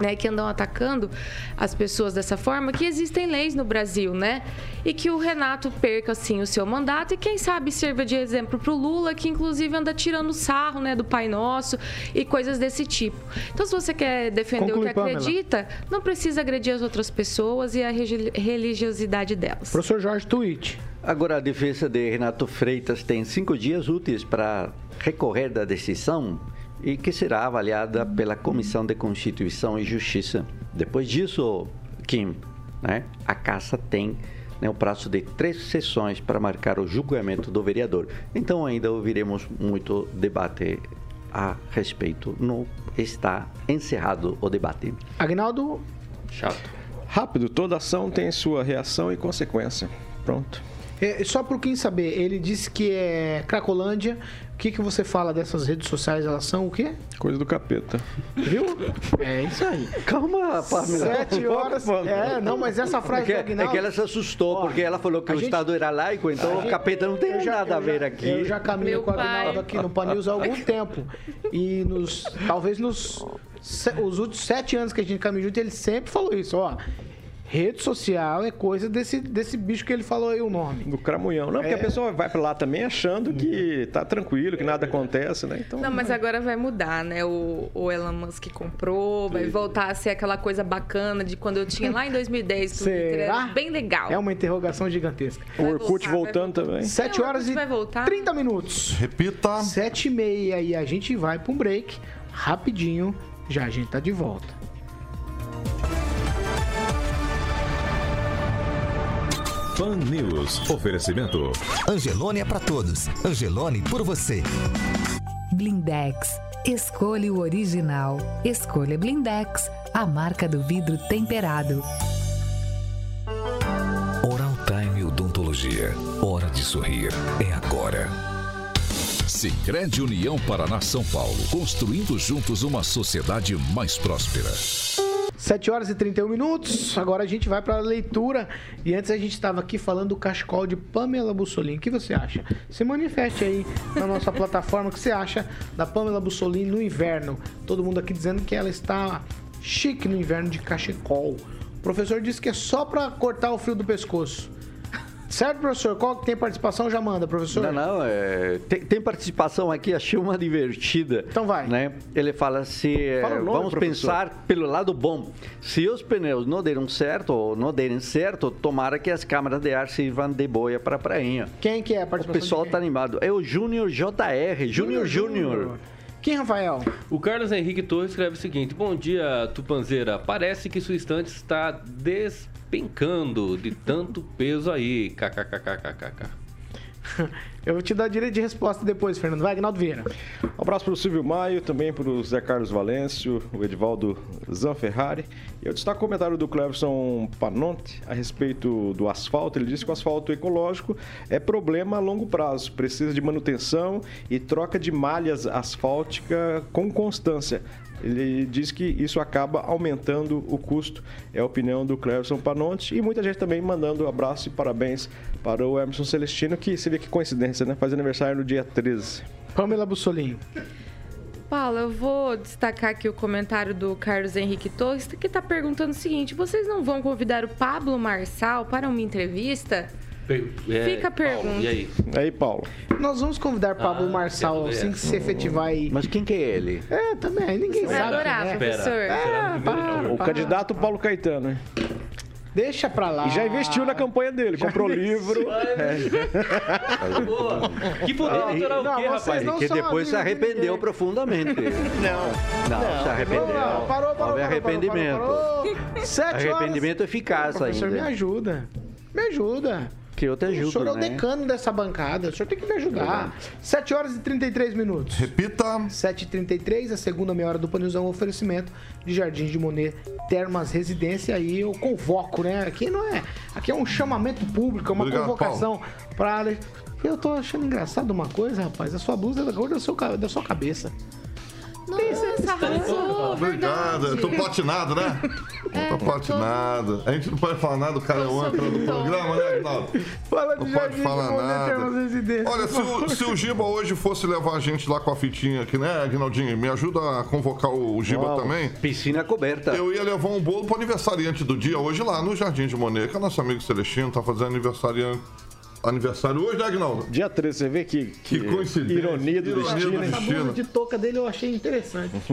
Speaker 8: né, que andam atacando as pessoas dessa forma, que existem leis no Brasil, né? E que o Renato perca, assim, o seu mandato e, quem sabe, sirva de exemplo para o Lula, que inclusive anda tirando sarro, né, do Pai Nosso e coisas desse tipo. Então, se você quer defender
Speaker 1: Conclui,
Speaker 8: o que
Speaker 1: Pamela.
Speaker 8: acredita, não precisa agredir as outras pessoas e a religiosidade delas.
Speaker 1: Professor Jorge Twitch.
Speaker 5: Agora, a defesa de Renato Freitas tem cinco dias úteis para recorrer da decisão e que será avaliada pela Comissão de Constituição e Justiça. Depois disso, Kim, né, a Casa tem né, o prazo de três sessões para marcar o julgamento do vereador. Então, ainda ouviremos muito debate a respeito. Não está encerrado o debate.
Speaker 1: Agnaldo.
Speaker 6: Chato.
Speaker 9: Rápido, toda ação tem sua reação e consequência. Pronto.
Speaker 1: É, só para quem saber, ele disse que é Cracolândia. O que, que você fala dessas redes sociais? Elas são o quê?
Speaker 9: Coisa do capeta.
Speaker 1: Viu? É isso aí.
Speaker 5: Calma, Pamela.
Speaker 1: Sete horas. É, não, mas essa
Speaker 5: É
Speaker 1: frase
Speaker 5: que,
Speaker 1: do
Speaker 5: é
Speaker 1: Agnaldo...
Speaker 5: que ela se assustou,
Speaker 1: Ó,
Speaker 5: porque ela falou que o
Speaker 1: gente-
Speaker 5: Estado era laico, então
Speaker 1: a
Speaker 5: o
Speaker 1: gente-
Speaker 5: capeta não tem
Speaker 1: já-
Speaker 5: nada a ver
Speaker 1: já-
Speaker 5: aqui.
Speaker 1: Eu já caminho
Speaker 8: Meu
Speaker 1: com o Agnaldo
Speaker 8: pai.
Speaker 1: aqui no Pan News há algum tempo. E nos. Talvez nos. se- Os últimos sete anos que a gente caminha junto, ele sempre falou isso, ó. Rede social é coisa desse, desse bicho que ele falou aí o nome.
Speaker 9: Do cramunhão. Não, porque
Speaker 1: É.
Speaker 9: a pessoa vai pra lá também achando que tá tranquilo, que nada acontece, né? Então,
Speaker 8: Não, mas agora vai mudar, né? O, o Elon Musk comprou, vai voltar a ser aquela coisa bacana de quando eu tinha lá em 2010 o Twitter.
Speaker 1: Será?
Speaker 8: Era bem legal.
Speaker 1: É uma interrogação gigantesca.
Speaker 9: o Orkut
Speaker 8: voltar, vai
Speaker 9: voltando também.
Speaker 1: Sete
Speaker 8: Não,
Speaker 1: horas e
Speaker 8: vai voltar.
Speaker 1: 30 minutos.
Speaker 4: Repita.
Speaker 1: Sete e meia e a gente vai para um break. Rapidinho, já a gente tá de volta.
Speaker 3: Pan News. Oferecimento.
Speaker 10: Angelone é pra todos. Angelone por você.
Speaker 2: Blindex. Escolha o original. Escolha Blindex, a marca do vidro temperado.
Speaker 3: Oral Time Odontologia. Hora de sorrir. É agora. Sicredi União Paraná São Paulo. Construindo juntos uma sociedade mais próspera.
Speaker 1: 7 horas e 31 minutos. Agora a gente vai para a leitura. E antes a gente estava aqui falando do cachecol de Pamela Bussolini. O que você acha? Se manifeste aí na nossa plataforma. O que você acha da Pamela Bussolini no inverno? Todo mundo aqui dizendo que ela está chique no inverno de cachecol. O professor disse que é só para cortar o frio do pescoço. Certo, professor? Qual que tem participação? Já manda, professor.
Speaker 5: Não, não, é, tem, tem participação aqui, achei uma divertida.
Speaker 1: Então vai.
Speaker 5: Né? Ele fala se é,
Speaker 9: Fala o nome,
Speaker 5: vamos
Speaker 9: professor.
Speaker 5: pensar pelo lado bom. Se os pneus não deram certo ou não derem certo, tomara que as câmaras de ar sirvam de boia para a prainha.
Speaker 1: Quem que é a
Speaker 5: O
Speaker 1: participação?
Speaker 5: pessoal
Speaker 1: de
Speaker 5: tá animado. É o Júnior JR, Júnior Júnior.
Speaker 1: Quem, Rafael?
Speaker 6: O Carlos Henrique Torres escreve o seguinte: Bom dia, Tupanzeira. Parece que sua estante está despencando de tanto peso aí. KKKKKK.
Speaker 1: Eu vou te dar direito de resposta depois, Fernando. Vai, Agnaldo Vieira.
Speaker 9: Um abraço para o Silvio Maio, também para o Zé Carlos Valêncio, o Edivaldo Zanferrari. E eu destaco o comentário do Cleverson Panonte a respeito do asfalto. Ele disse que o asfalto ecológico é problema a longo prazo, precisa de manutenção e troca de malhas asfáltica com constância. Ele diz que isso acaba aumentando o custo. É a opinião do Cleverson Panonte. E muita gente também mandando abraço e parabéns para o Emerson Celestino, que você vê que coincidência, né? Faz aniversário no dia 13.
Speaker 1: Pamela Bussolim.
Speaker 8: Paulo, eu vou destacar aqui o comentário do Carlos Henrique Torres, que está perguntando o seguinte: vocês não vão convidar o Pablo Marçal para uma entrevista?
Speaker 6: É,
Speaker 8: Fica a
Speaker 6: Paulo,
Speaker 8: pergunta.
Speaker 6: E aí?
Speaker 9: Aí, Paulo.
Speaker 1: Nós vamos convidar Pablo
Speaker 6: Ah,
Speaker 1: Marçal assim que se efetivar aí.
Speaker 5: Mas quem que é ele?
Speaker 1: É, também, ninguém
Speaker 8: Vai
Speaker 1: sabe.
Speaker 8: adorar,
Speaker 1: quem é.
Speaker 6: Espera.
Speaker 8: professor.
Speaker 6: Primeiro
Speaker 1: para,
Speaker 6: jogo?
Speaker 9: O candidato Paulo Caetano, hein?
Speaker 1: Deixa pra lá.
Speaker 9: E já investiu na campanha dele, comprou livro.
Speaker 6: Boa. Que poder eleitoral
Speaker 1: não,
Speaker 6: o quê,
Speaker 1: vocês
Speaker 6: rapaz?
Speaker 1: não
Speaker 5: que depois se arrependeu
Speaker 1: ninguém.
Speaker 5: profundamente.
Speaker 1: Não.
Speaker 5: Não, se arrependeu.
Speaker 1: Lá, Parou, parou,
Speaker 5: Houve
Speaker 1: parou,
Speaker 5: arrependimento.
Speaker 1: parou, parou. Sete horas.
Speaker 5: Arrependimento eficaz
Speaker 1: Professor, me
Speaker 5: ainda.
Speaker 1: ajuda. Me ajuda.
Speaker 5: Que eu te
Speaker 1: o
Speaker 5: ajudo,
Speaker 1: senhor é o
Speaker 5: né?
Speaker 1: decano dessa bancada. O senhor tem que me ajudar. 7 horas e 33 minutos.
Speaker 4: Repita.
Speaker 1: 7h33, a segunda meia hora do Panilzão, um oferecimento de Jardim de Monet, Termas Residência. Aí eu convoco, né? Aqui não é. Aqui é um chamamento público, é uma
Speaker 4: Obrigado,
Speaker 1: convocação para. Eu tô achando engraçado uma coisa, rapaz. A sua blusa é da cor da da sua cabeça.
Speaker 8: Nossa, arrasou,
Speaker 4: Obrigado. Eu tô patinado, né? tô patinado. A gente não pode falar nada, o cara é o âncora do programa, né, Agnaldo?
Speaker 1: Fala de
Speaker 4: Não pode falar nada. Olha, se o, se o Giba hoje fosse levar a gente lá com a fitinha aqui, né, Agnaldinho? Me ajuda a convocar o Giba
Speaker 5: Uau,
Speaker 4: também?
Speaker 5: Piscina coberta.
Speaker 4: Eu ia levar um bolo pro aniversariante do dia hoje lá no Jardim de Monet, que é nosso amigo Celestino, tá fazendo aniversariante. Aniversário hoje, né, Agnaldo?
Speaker 9: Dia 13, você vê que,
Speaker 4: Que coincidência.
Speaker 9: ironia do
Speaker 4: Ironia
Speaker 9: destino.
Speaker 4: do?
Speaker 1: Essa blusa de touca dele eu achei interessante.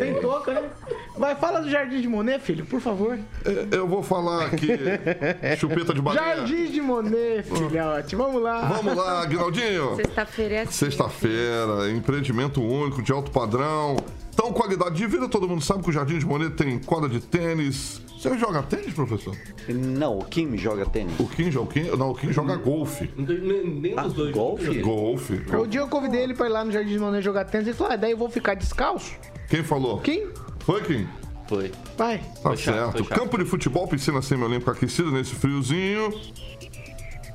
Speaker 1: Tem touca, né? Vai, fala do Jardim de Monet, filho, por favor.
Speaker 4: É, Eu vou falar aqui, chupeta de baleia.
Speaker 1: Jardim de Monet, filhote. Vamos lá.
Speaker 4: Vamos lá, Agnaldinho.
Speaker 8: Sexta-feira é assim.
Speaker 4: Sexta-feira, empreendimento único, de alto padrão. Então, qualidade de vida, todo mundo sabe que o Jardim de Monet tem quadra de tênis. Você joga tênis, professor?
Speaker 5: Não, o Kim joga tênis.
Speaker 4: O Kim, joga- o Kim, não, o Kim joga golfe.
Speaker 6: Nem, nem
Speaker 5: Ah,
Speaker 6: os dois.
Speaker 5: golfe?
Speaker 4: Golfe.
Speaker 1: O dia eu convidei ele pra ir lá no Jardim de Monet jogar tênis. Ele falou, ah, daí eu vou ficar descalço?
Speaker 4: Quem falou?
Speaker 1: Quem?
Speaker 4: Foi, Kim?
Speaker 6: Foi.
Speaker 1: Vai.
Speaker 4: Tá
Speaker 6: Foi
Speaker 4: certo.
Speaker 6: chato.
Speaker 4: Campo de futebol, piscina semi-olímpica aquecida nesse friozinho.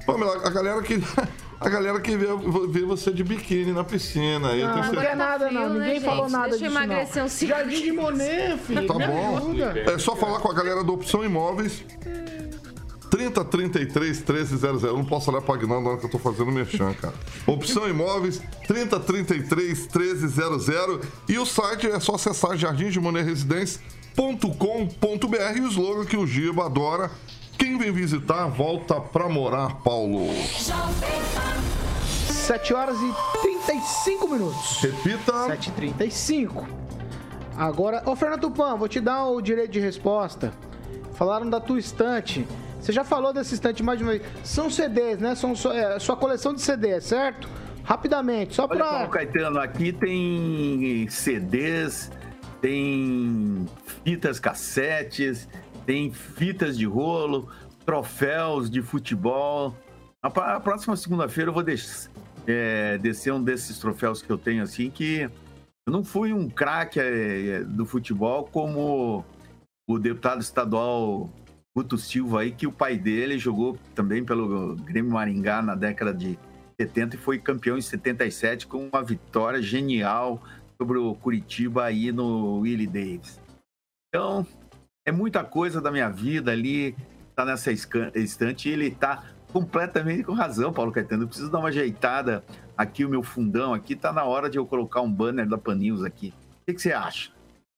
Speaker 4: Pamela, a galera que. A galera que vê, vê você de biquíni na piscina.
Speaker 1: Não,
Speaker 4: tenho
Speaker 1: não
Speaker 4: certeza-
Speaker 1: quer nada, não.
Speaker 8: né,
Speaker 1: Ninguém
Speaker 8: gente?
Speaker 1: falou nada
Speaker 8: Deixa eu
Speaker 1: disso,
Speaker 8: emagrecer
Speaker 1: não.
Speaker 8: cinco
Speaker 1: Jardim de Monet, filho.
Speaker 4: Tá bom.
Speaker 1: ajuda.
Speaker 4: É só falar com a galera do Opção Imóveis. 3033 1300. Eu não posso olhar pra Agnaldo na hora que eu tô fazendo merchan, cara. Opção Imóveis 3033 1300. E o site é só acessar jardimdemonerresidência.com.br e o slogan que o Giba adora. Quem vem visitar, volta pra morar, Paulo.
Speaker 1: 7 horas e 35 minutos.
Speaker 4: Repita.
Speaker 1: 7h35. Agora, ô Fernando Tupan, vou te dar o direito de resposta. Falaram da tua estante. Você já falou dessa estante mais de uma vez. São CDs, né? São sua, é, sua coleção de CDs, certo? Rapidamente, só
Speaker 7: Olha, Paulo. Caetano, aqui tem CDs, tem fitas cassetes, tem fitas de rolo, troféus de futebol. A, próxima segunda-feira eu vou des- é, descer um desses troféus que eu tenho, assim, que eu não fui um craque é, do futebol como o deputado estadual Guto Silva aí, que o pai dele jogou também pelo Grêmio Maringá na década de 70 e foi campeão em 77 com uma vitória genial sobre o Curitiba aí no Willie Davis. Então, é muita coisa da minha vida ali, tá nessa estante e ele tá completamente com razão, Paulo Caetano. Eu preciso dar uma ajeitada aqui, o meu fundão aqui, tá na hora de eu colocar um banner da Pan News aqui. O que, que você acha?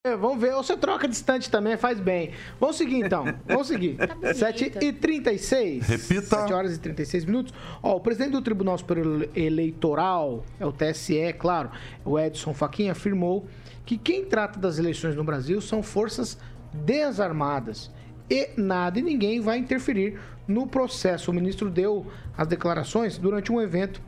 Speaker 1: É, vamos ver. Ou você troca distante também, faz bem. Vamos seguir então. Vamos seguir.
Speaker 8: Tá bonita.
Speaker 1: 7h36.
Speaker 4: Repita.
Speaker 1: 7 horas e 36 minutos. Ó, o presidente do Tribunal Superior Eleitoral, é o TSE, claro, o Edson Fachin, afirmou que quem trata das eleições no Brasil são forças desarmadas. E nada e ninguém vai interferir no processo. O ministro deu as declarações durante um evento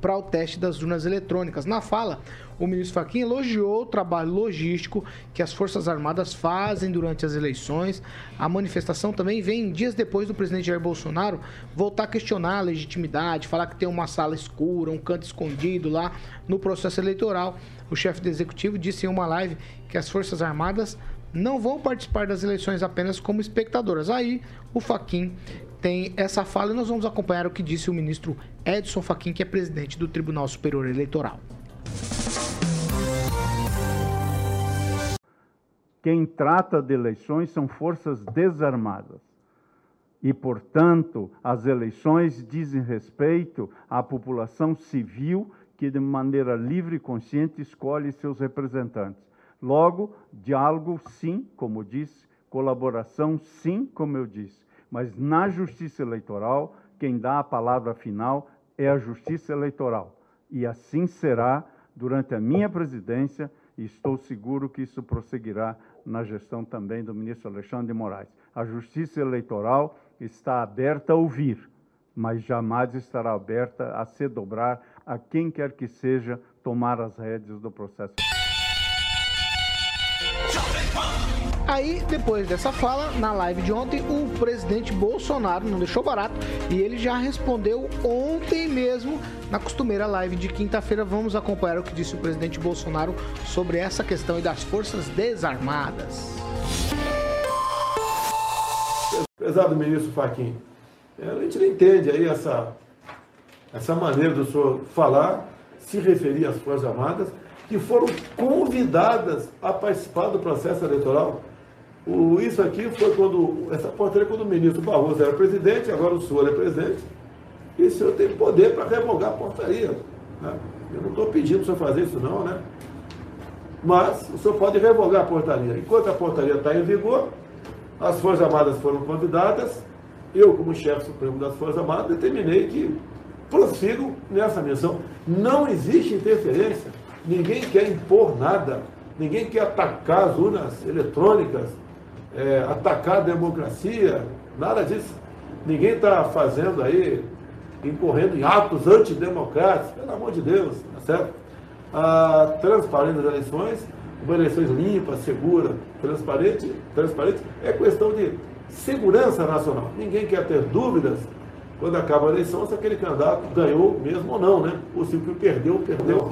Speaker 1: para o teste das urnas eletrônicas. Na fala, o ministro Fachin elogiou o trabalho logístico que as Forças Armadas fazem durante as eleições. A manifestação também vem dias depois do presidente Jair Bolsonaro voltar a questionar a legitimidade, falar que tem uma sala escura, um canto escondido lá no processo eleitoral. O chefe do executivo disse em uma live que as Forças Armadas não vão participar das eleições apenas como espectadoras. Aí o Fachin tem essa fala e nós vamos acompanhar o que disse o ministro Edson Fachin, que é presidente do Tribunal Superior Eleitoral.
Speaker 11: Quem trata de eleições são forças desarmadas. E, portanto, as eleições dizem respeito à população civil que, de maneira livre e consciente, escolhe seus representantes. Logo, diálogo, sim, como disse, colaboração, sim, como eu disse. Mas na justiça eleitoral, quem dá a palavra final é a justiça eleitoral. E assim será durante a minha presidência, e estou seguro que isso prosseguirá na gestão também do ministro Alexandre de Moraes. A justiça eleitoral está aberta a ouvir, mas jamais estará aberta a se dobrar a quem quer que seja tomar as rédeas do processo.
Speaker 1: Aí, depois dessa fala, na live de ontem, o presidente Bolsonaro não deixou barato e ele já respondeu ontem mesmo na costumeira live de quinta-feira. Vamos acompanhar o que disse o presidente Bolsonaro sobre essa questão e das forças desarmadas.
Speaker 12: Prezado ministro Fachin, a gente não entende aí essa, essa maneira do senhor falar, se referir às Forças Armadas, que foram convidadas a participar do processo eleitoral. O, isso aqui foi quando, essa portaria quando o ministro Barroso era presidente, agora o senhor é presidente, e o senhor tem poder para revogar a portaria. Né? Eu não estou pedindo o senhor fazer isso não, né? Mas o senhor pode revogar a portaria. Enquanto a portaria está em vigor, as Forças Armadas foram convidadas, eu, como chefe supremo das Forças Armadas, determinei que prossigam nessa missão. Não existe interferência, ninguém quer impor nada, ninguém quer atacar as urnas eletrônicas, é, atacar a democracia, nada disso. Ninguém está fazendo aí, incorrendo em atos antidemocráticos, pelo amor de Deus, tá certo? A transparência das eleições, uma eleições limpa, segura, transparente, transparente, é questão de segurança nacional. Ninguém quer ter dúvidas quando acaba a eleição se aquele candidato ganhou mesmo ou não, né? Ou se o que perdeu, perdeu.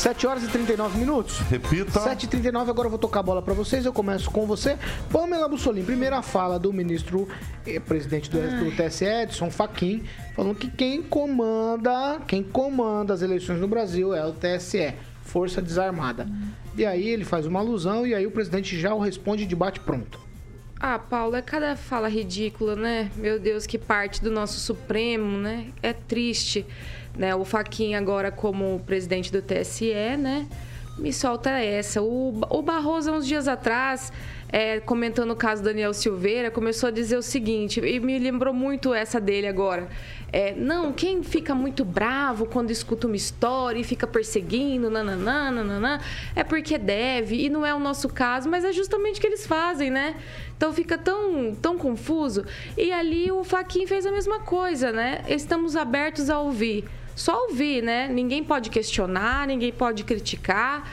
Speaker 1: 7 horas e 39 minutos.
Speaker 4: Repita.
Speaker 1: 7 e 39 agora eu vou tocar a bola para vocês. Eu começo com você. Pamela Bussolini, primeira fala do ministro, eh, presidente do, do TSE, Edson Fachin, falando que quem comanda, quem comanda as eleições no Brasil é o TSE, Força Desarmada. E aí ele faz uma alusão e aí o presidente já o responde de bate pronto.
Speaker 8: Ah, Paulo, é cada fala ridícula, né? Meu Deus, que parte do nosso Supremo, né? É triste, né? O Faquinha agora como presidente do TSE, né? Me solta essa. O, o Barroso, há uns dias atrás, é, comentando o caso do Daniel Silveira, começou a dizer o seguinte, e me lembrou muito essa dele agora. É, não, quem fica muito bravo quando escuta uma história e fica perseguindo, nananã, nananã, é porque deve, e não é o nosso caso, mas é justamente o que eles fazem, né? Então fica tão, tão confuso. E ali o Faquin fez a mesma coisa, né? Estamos abertos a ouvir. Só ouvir, né? Ninguém pode questionar, ninguém pode criticar.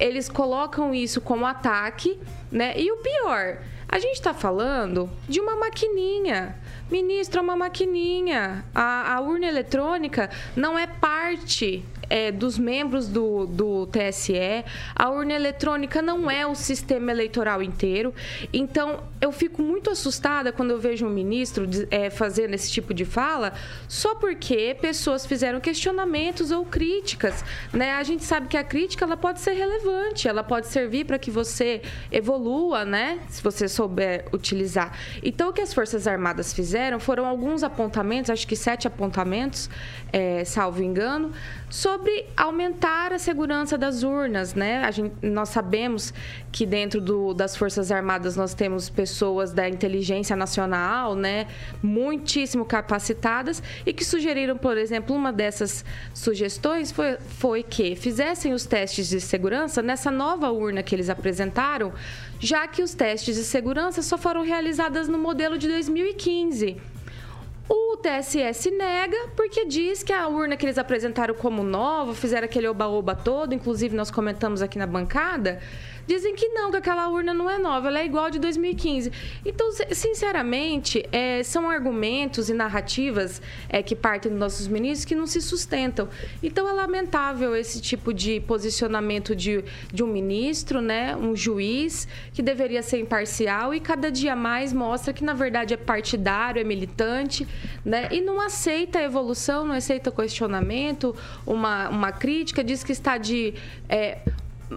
Speaker 8: Eles colocam isso como ataque, né? E o pior, a gente está falando de uma maquininha. Ministro, é uma maquininha. A, a urna eletrônica não é parte é, dos membros do, do TSE. A urna eletrônica não é o sistema eleitoral inteiro. Então, eu fico muito assustada quando eu vejo um ministro é, fazendo esse tipo de fala, só porque pessoas fizeram questionamentos ou críticas. Né? A gente sabe que a crítica ela pode ser relevante, ela pode servir para que você evolua, né? Se você souber utilizar. Então, o que as Forças Armadas fizeram foram alguns apontamentos, acho que sete apontamentos, é, salvo engano, sobre sobre aumentar a segurança das urnas, né? A gente, nós sabemos que dentro do, das Forças Armadas nós temos pessoas da inteligência nacional, né? Muitíssimo capacitadas e que sugeriram, por exemplo, uma dessas sugestões foi, foi que fizessem os testes de segurança nessa nova urna que eles apresentaram, já que os testes de segurança só foram realizados no modelo de 2015. O TSS nega porque diz que a urna que eles apresentaram como nova, fizeram aquele oba-oba todo, inclusive nós comentamos aqui na bancada, Dizem que não, que aquela urna não é nova, ela é igual de 2015. Então, sinceramente, é, são argumentos e narrativas é, que partem dos nossos ministros que não se sustentam. Então, é lamentável esse tipo de posicionamento de, de um ministro, né, um juiz, que deveria ser imparcial e cada dia mais mostra que, na verdade, é partidário, é militante, né, e não aceita a evolução, não aceita questionamento, uma, uma crítica, diz que está de. É,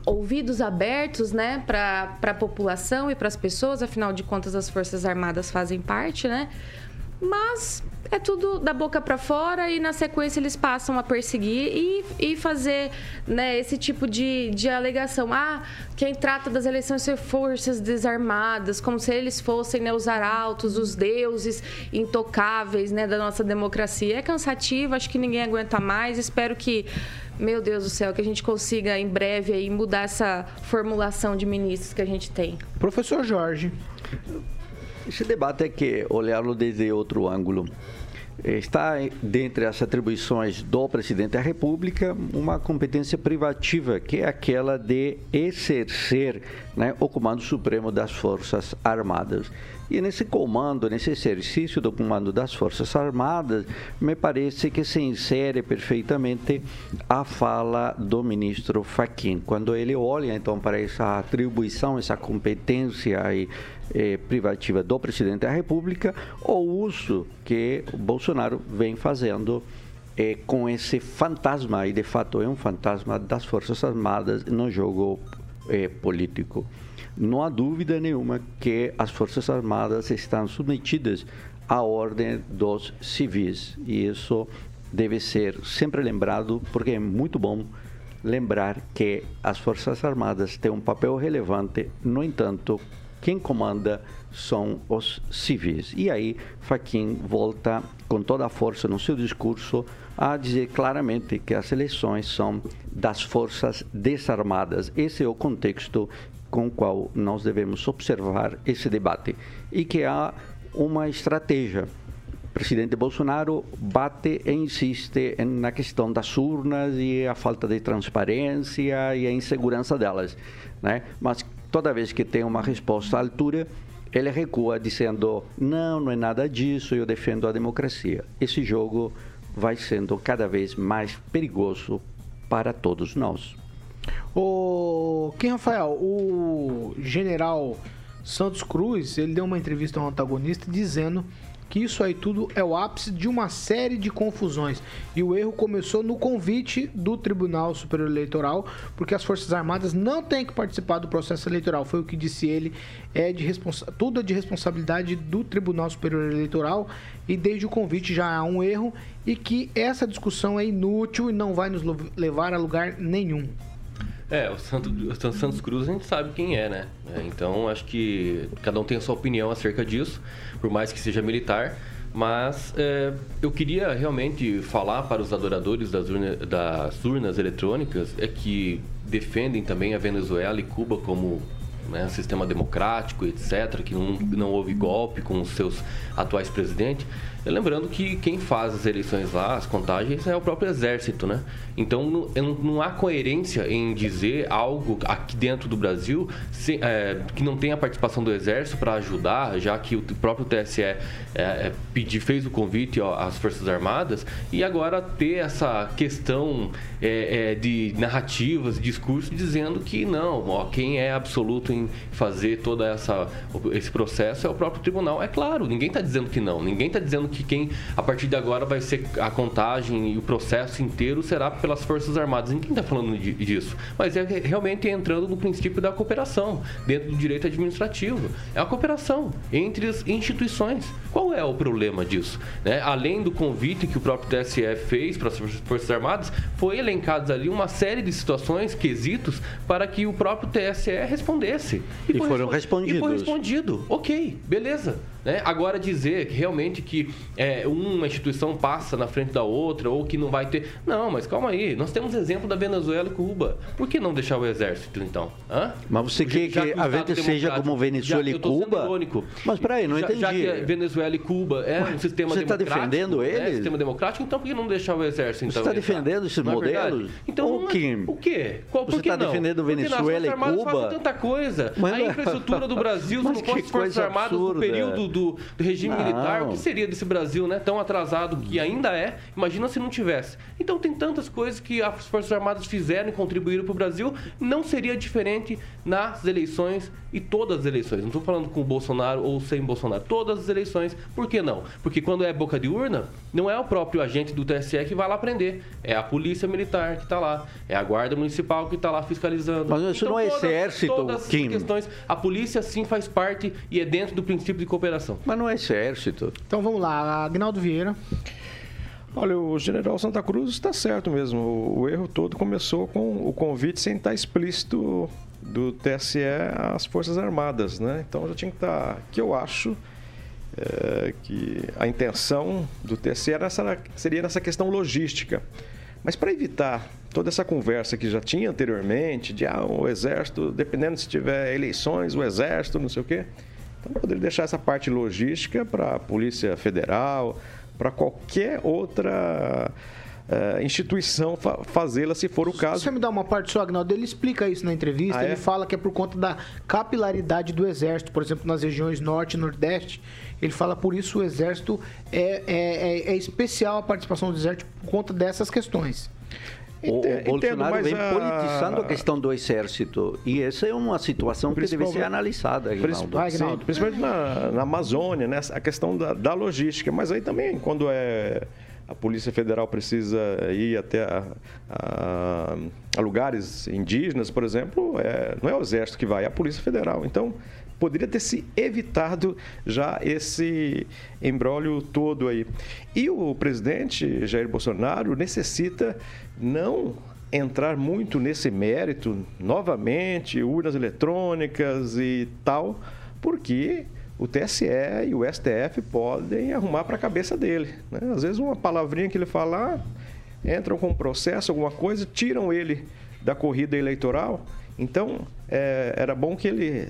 Speaker 8: ouvidos abertos né, para a população e para as pessoas, afinal de contas as Forças Armadas fazem parte, né? Mas é tudo da boca para fora e na sequência eles passam a perseguir e, e fazer né, esse tipo de, de alegação. Ah, quem trata das eleições são forças desarmadas, como se eles fossem né, os arautos, os deuses intocáveis né, da nossa democracia. É cansativo, acho que ninguém aguenta mais. Espero que meu Deus do céu, que a gente consiga em breve aí mudar essa formulação de ministros que a gente tem.
Speaker 1: Professor Jorge.
Speaker 5: Esse debate é que olhá-lo desde outro ângulo. Está dentre as atribuições do presidente da República uma competência privativa, que é aquela de exercer né, o comando supremo das Forças Armadas. E nesse comando, nesse exercício do comando das Forças Armadas, me parece que se insere perfeitamente a fala do ministro Fachin. Quando ele olha, então, para essa atribuição, essa competência aí, eh, privativa do presidente da República, o uso que o Bolsonaro vem fazendo eh, com esse fantasma, e de fato é um fantasma das Forças Armadas no jogo eh, político. Não há dúvida nenhuma que as Forças Armadas estão submetidas à ordem dos civis. E isso deve ser sempre lembrado, porque é muito bom lembrar que as Forças Armadas têm um papel relevante, no entanto, quem comanda são os civis. E aí, Faquin volta com toda a força no seu discurso a dizer claramente que as eleições são das forças desarmadas. Esse é o contexto com o qual nós devemos observar esse debate e que há uma estratégia. Presidente Bolsonaro bate e insiste na questão das urnas e a falta de transparência e a insegurança delas, né? Mas toda vez que tem uma resposta à altura, ele recua dizendo: não, não é nada disso, eu defendo a democracia. Esse jogo vai sendo cada vez mais perigoso para todos nós.
Speaker 1: O quem Rafael, o general Santos Cruz, ele deu uma entrevista ao antagonista dizendo que isso aí tudo é o ápice de uma série de confusões. E o erro começou no convite do Tribunal Superior Eleitoral, porque as Forças Armadas não têm que participar do processo eleitoral. Foi o que disse ele. É de responsa tudo é de responsabilidade do Tribunal Superior Eleitoral e desde o convite já há um erro e que essa discussão é inútil e não vai nos levar a lugar nenhum.
Speaker 6: É, o Santos, o Santos Cruz a gente sabe quem é, né? É, então acho que cada um tem a sua opinião acerca disso, por mais que seja militar. Mas é, eu queria realmente falar para os adoradores das, urna, das urnas eletrônicas é que defendem também a Venezuela e Cuba como né, sistema democrático, etc., que não, não houve golpe com os seus atuais presidentes. Lembrando que quem faz as eleições lá, as contagens, é o próprio exército, né? Então não, não há coerência em dizer algo aqui dentro do Brasil se, é, que não tem a participação do exército para ajudar, já que o próprio TSE é, é, pedir, fez o convite ó, às Forças Armadas, e agora ter essa questão é, é de narrativas, discurso, dizendo que não, ó, quem é absoluto em fazer todo esse processo é o próprio tribunal. É claro, ninguém está dizendo que não, ninguém está dizendo que quem, a partir de agora, vai ser a contagem e o processo inteiro será pelas Forças Armadas. Ninguém está falando disso. Mas é realmente entrando no princípio da cooperação, dentro do direito administrativo. É a cooperação entre as instituições. Qual é o problema disso? Né? Além do convite que o próprio TSE fez para as Forças Armadas, foi elencados ali uma série de situações, quesitos, para que o próprio TSE respondesse.
Speaker 5: E, foram respondidos.
Speaker 6: E foi respondido. Ok, beleza. Né? Agora dizer que realmente que é, uma instituição passa na frente da outra ou que não vai ter. Não, mas calma aí. Nós temos exemplo da Venezuela e Cuba. Por que não deixar o exército, então? Hã?
Speaker 5: Mas você quer que, que a gente seja como Venezuela e Cuba? Mas peraí, não
Speaker 6: já,
Speaker 5: entendi.
Speaker 6: Já que Venezuela e Cuba é um sistema
Speaker 5: você
Speaker 6: democrático.
Speaker 5: Você está defendendo eles?
Speaker 6: sistema democrático, então por que não deixar o exército? Então,
Speaker 5: você está defendendo esses
Speaker 6: é
Speaker 5: modelos?
Speaker 6: É então,
Speaker 5: o que?
Speaker 6: O quê? Qual,
Speaker 5: você está defendendo Venezuela e Cuba?
Speaker 6: Fazem tanta coisa. Mas, a infraestrutura do Brasil, se não fosse Forças Armadas no período do, do regime não. militar, o que seria desse Brasil, né? Tão atrasado que ainda é. Imagina se não tivesse. Então tem tantas coisas que as Forças Armadas fizeram e contribuíram para o Brasil. Não seria diferente nas eleições e todas as eleições. Não estou falando com o Bolsonaro ou sem Bolsonaro. Todas as eleições. Por que não? Porque quando é boca de urna, não é o próprio agente do TSE que vai lá prender. É a polícia militar que está lá. É a guarda municipal que está lá fiscalizando.
Speaker 5: Mas isso então, não é todas, exército,
Speaker 6: todas
Speaker 5: Kim.
Speaker 6: questões. A polícia sim faz parte e é dentro do princípio de cooperação.
Speaker 5: Mas não é exército.
Speaker 1: Então vamos lá, Agnaldo Vieira.
Speaker 9: Olha, o general Santa Cruz está certo mesmo. O, o, erro todo começou com o convite sem estar explícito do TSE às Forças Armadas, né? Então já tinha que estar. Que eu acho é, que a intenção do TSE nessa, seria nessa questão logística. Mas para evitar toda essa conversa que já tinha anteriormente, de ah, o Exército, dependendo se tiver eleições, o Exército, não sei o quê. Então, poderia deixar essa parte logística para a Polícia Federal, para qualquer outra uh, instituição fa fazê-la se for o caso.
Speaker 1: Você me dá uma parte só, Agnaldo, ele explica isso na entrevista, ah, é? ele fala que é por conta da capilaridade do Exército, por exemplo, nas regiões Norte e Nordeste, ele fala por isso o Exército é, é, é, é especial a participação do Exército por conta dessas questões.
Speaker 5: O, o Bolsonaro vem a... politizando a questão do exército. E essa é uma situação que deve ser analisada, Aguinaldo.
Speaker 9: Sim, principalmente na, na, Amazônia, né? a questão da, da, logística. Mas aí também, quando é a Polícia Federal precisa ir até a, a, a lugares indígenas, por exemplo, é, não é o Exército que vai, é a Polícia Federal. Então, poderia ter se evitado já esse embrólio todo aí. E o presidente Jair Bolsonaro necessita não entrar muito nesse mérito novamente, urnas eletrônicas e tal, porque o TSE e o STF podem arrumar para a cabeça dele. Né? Às vezes uma palavrinha que ele falar, entram com um processo, alguma coisa, tiram ele da corrida eleitoral. Então, é, era bom que ele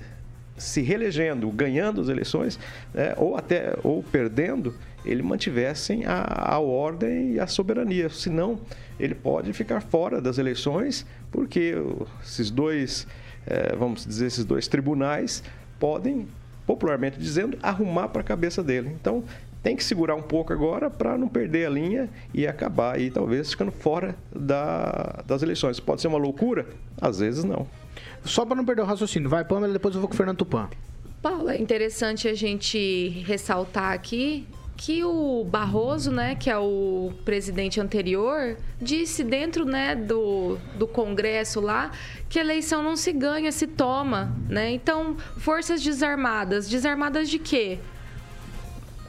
Speaker 9: se reelegendo, ganhando as eleições, né, ou até ou perdendo, ele mantivessem a, a ordem e a soberania. Senão, ele pode ficar fora das eleições, porque esses dois, é, vamos dizer, esses dois tribunais podem, popularmente dizendo, arrumar para a cabeça dele. Então, tem que segurar um pouco agora para não perder a linha e acabar aí, talvez, ficando fora da, das eleições. Pode ser uma loucura? Às vezes não.
Speaker 1: Só para não perder o raciocínio, vai, Pamela, depois eu vou com o Fernando Tupan.
Speaker 8: Paulo, é interessante a gente ressaltar aqui que o Barroso, né, que é o presidente anterior, disse dentro, né, do, do Congresso lá que eleição não se ganha, se toma, né? Então, forças desarmadas, desarmadas de quê?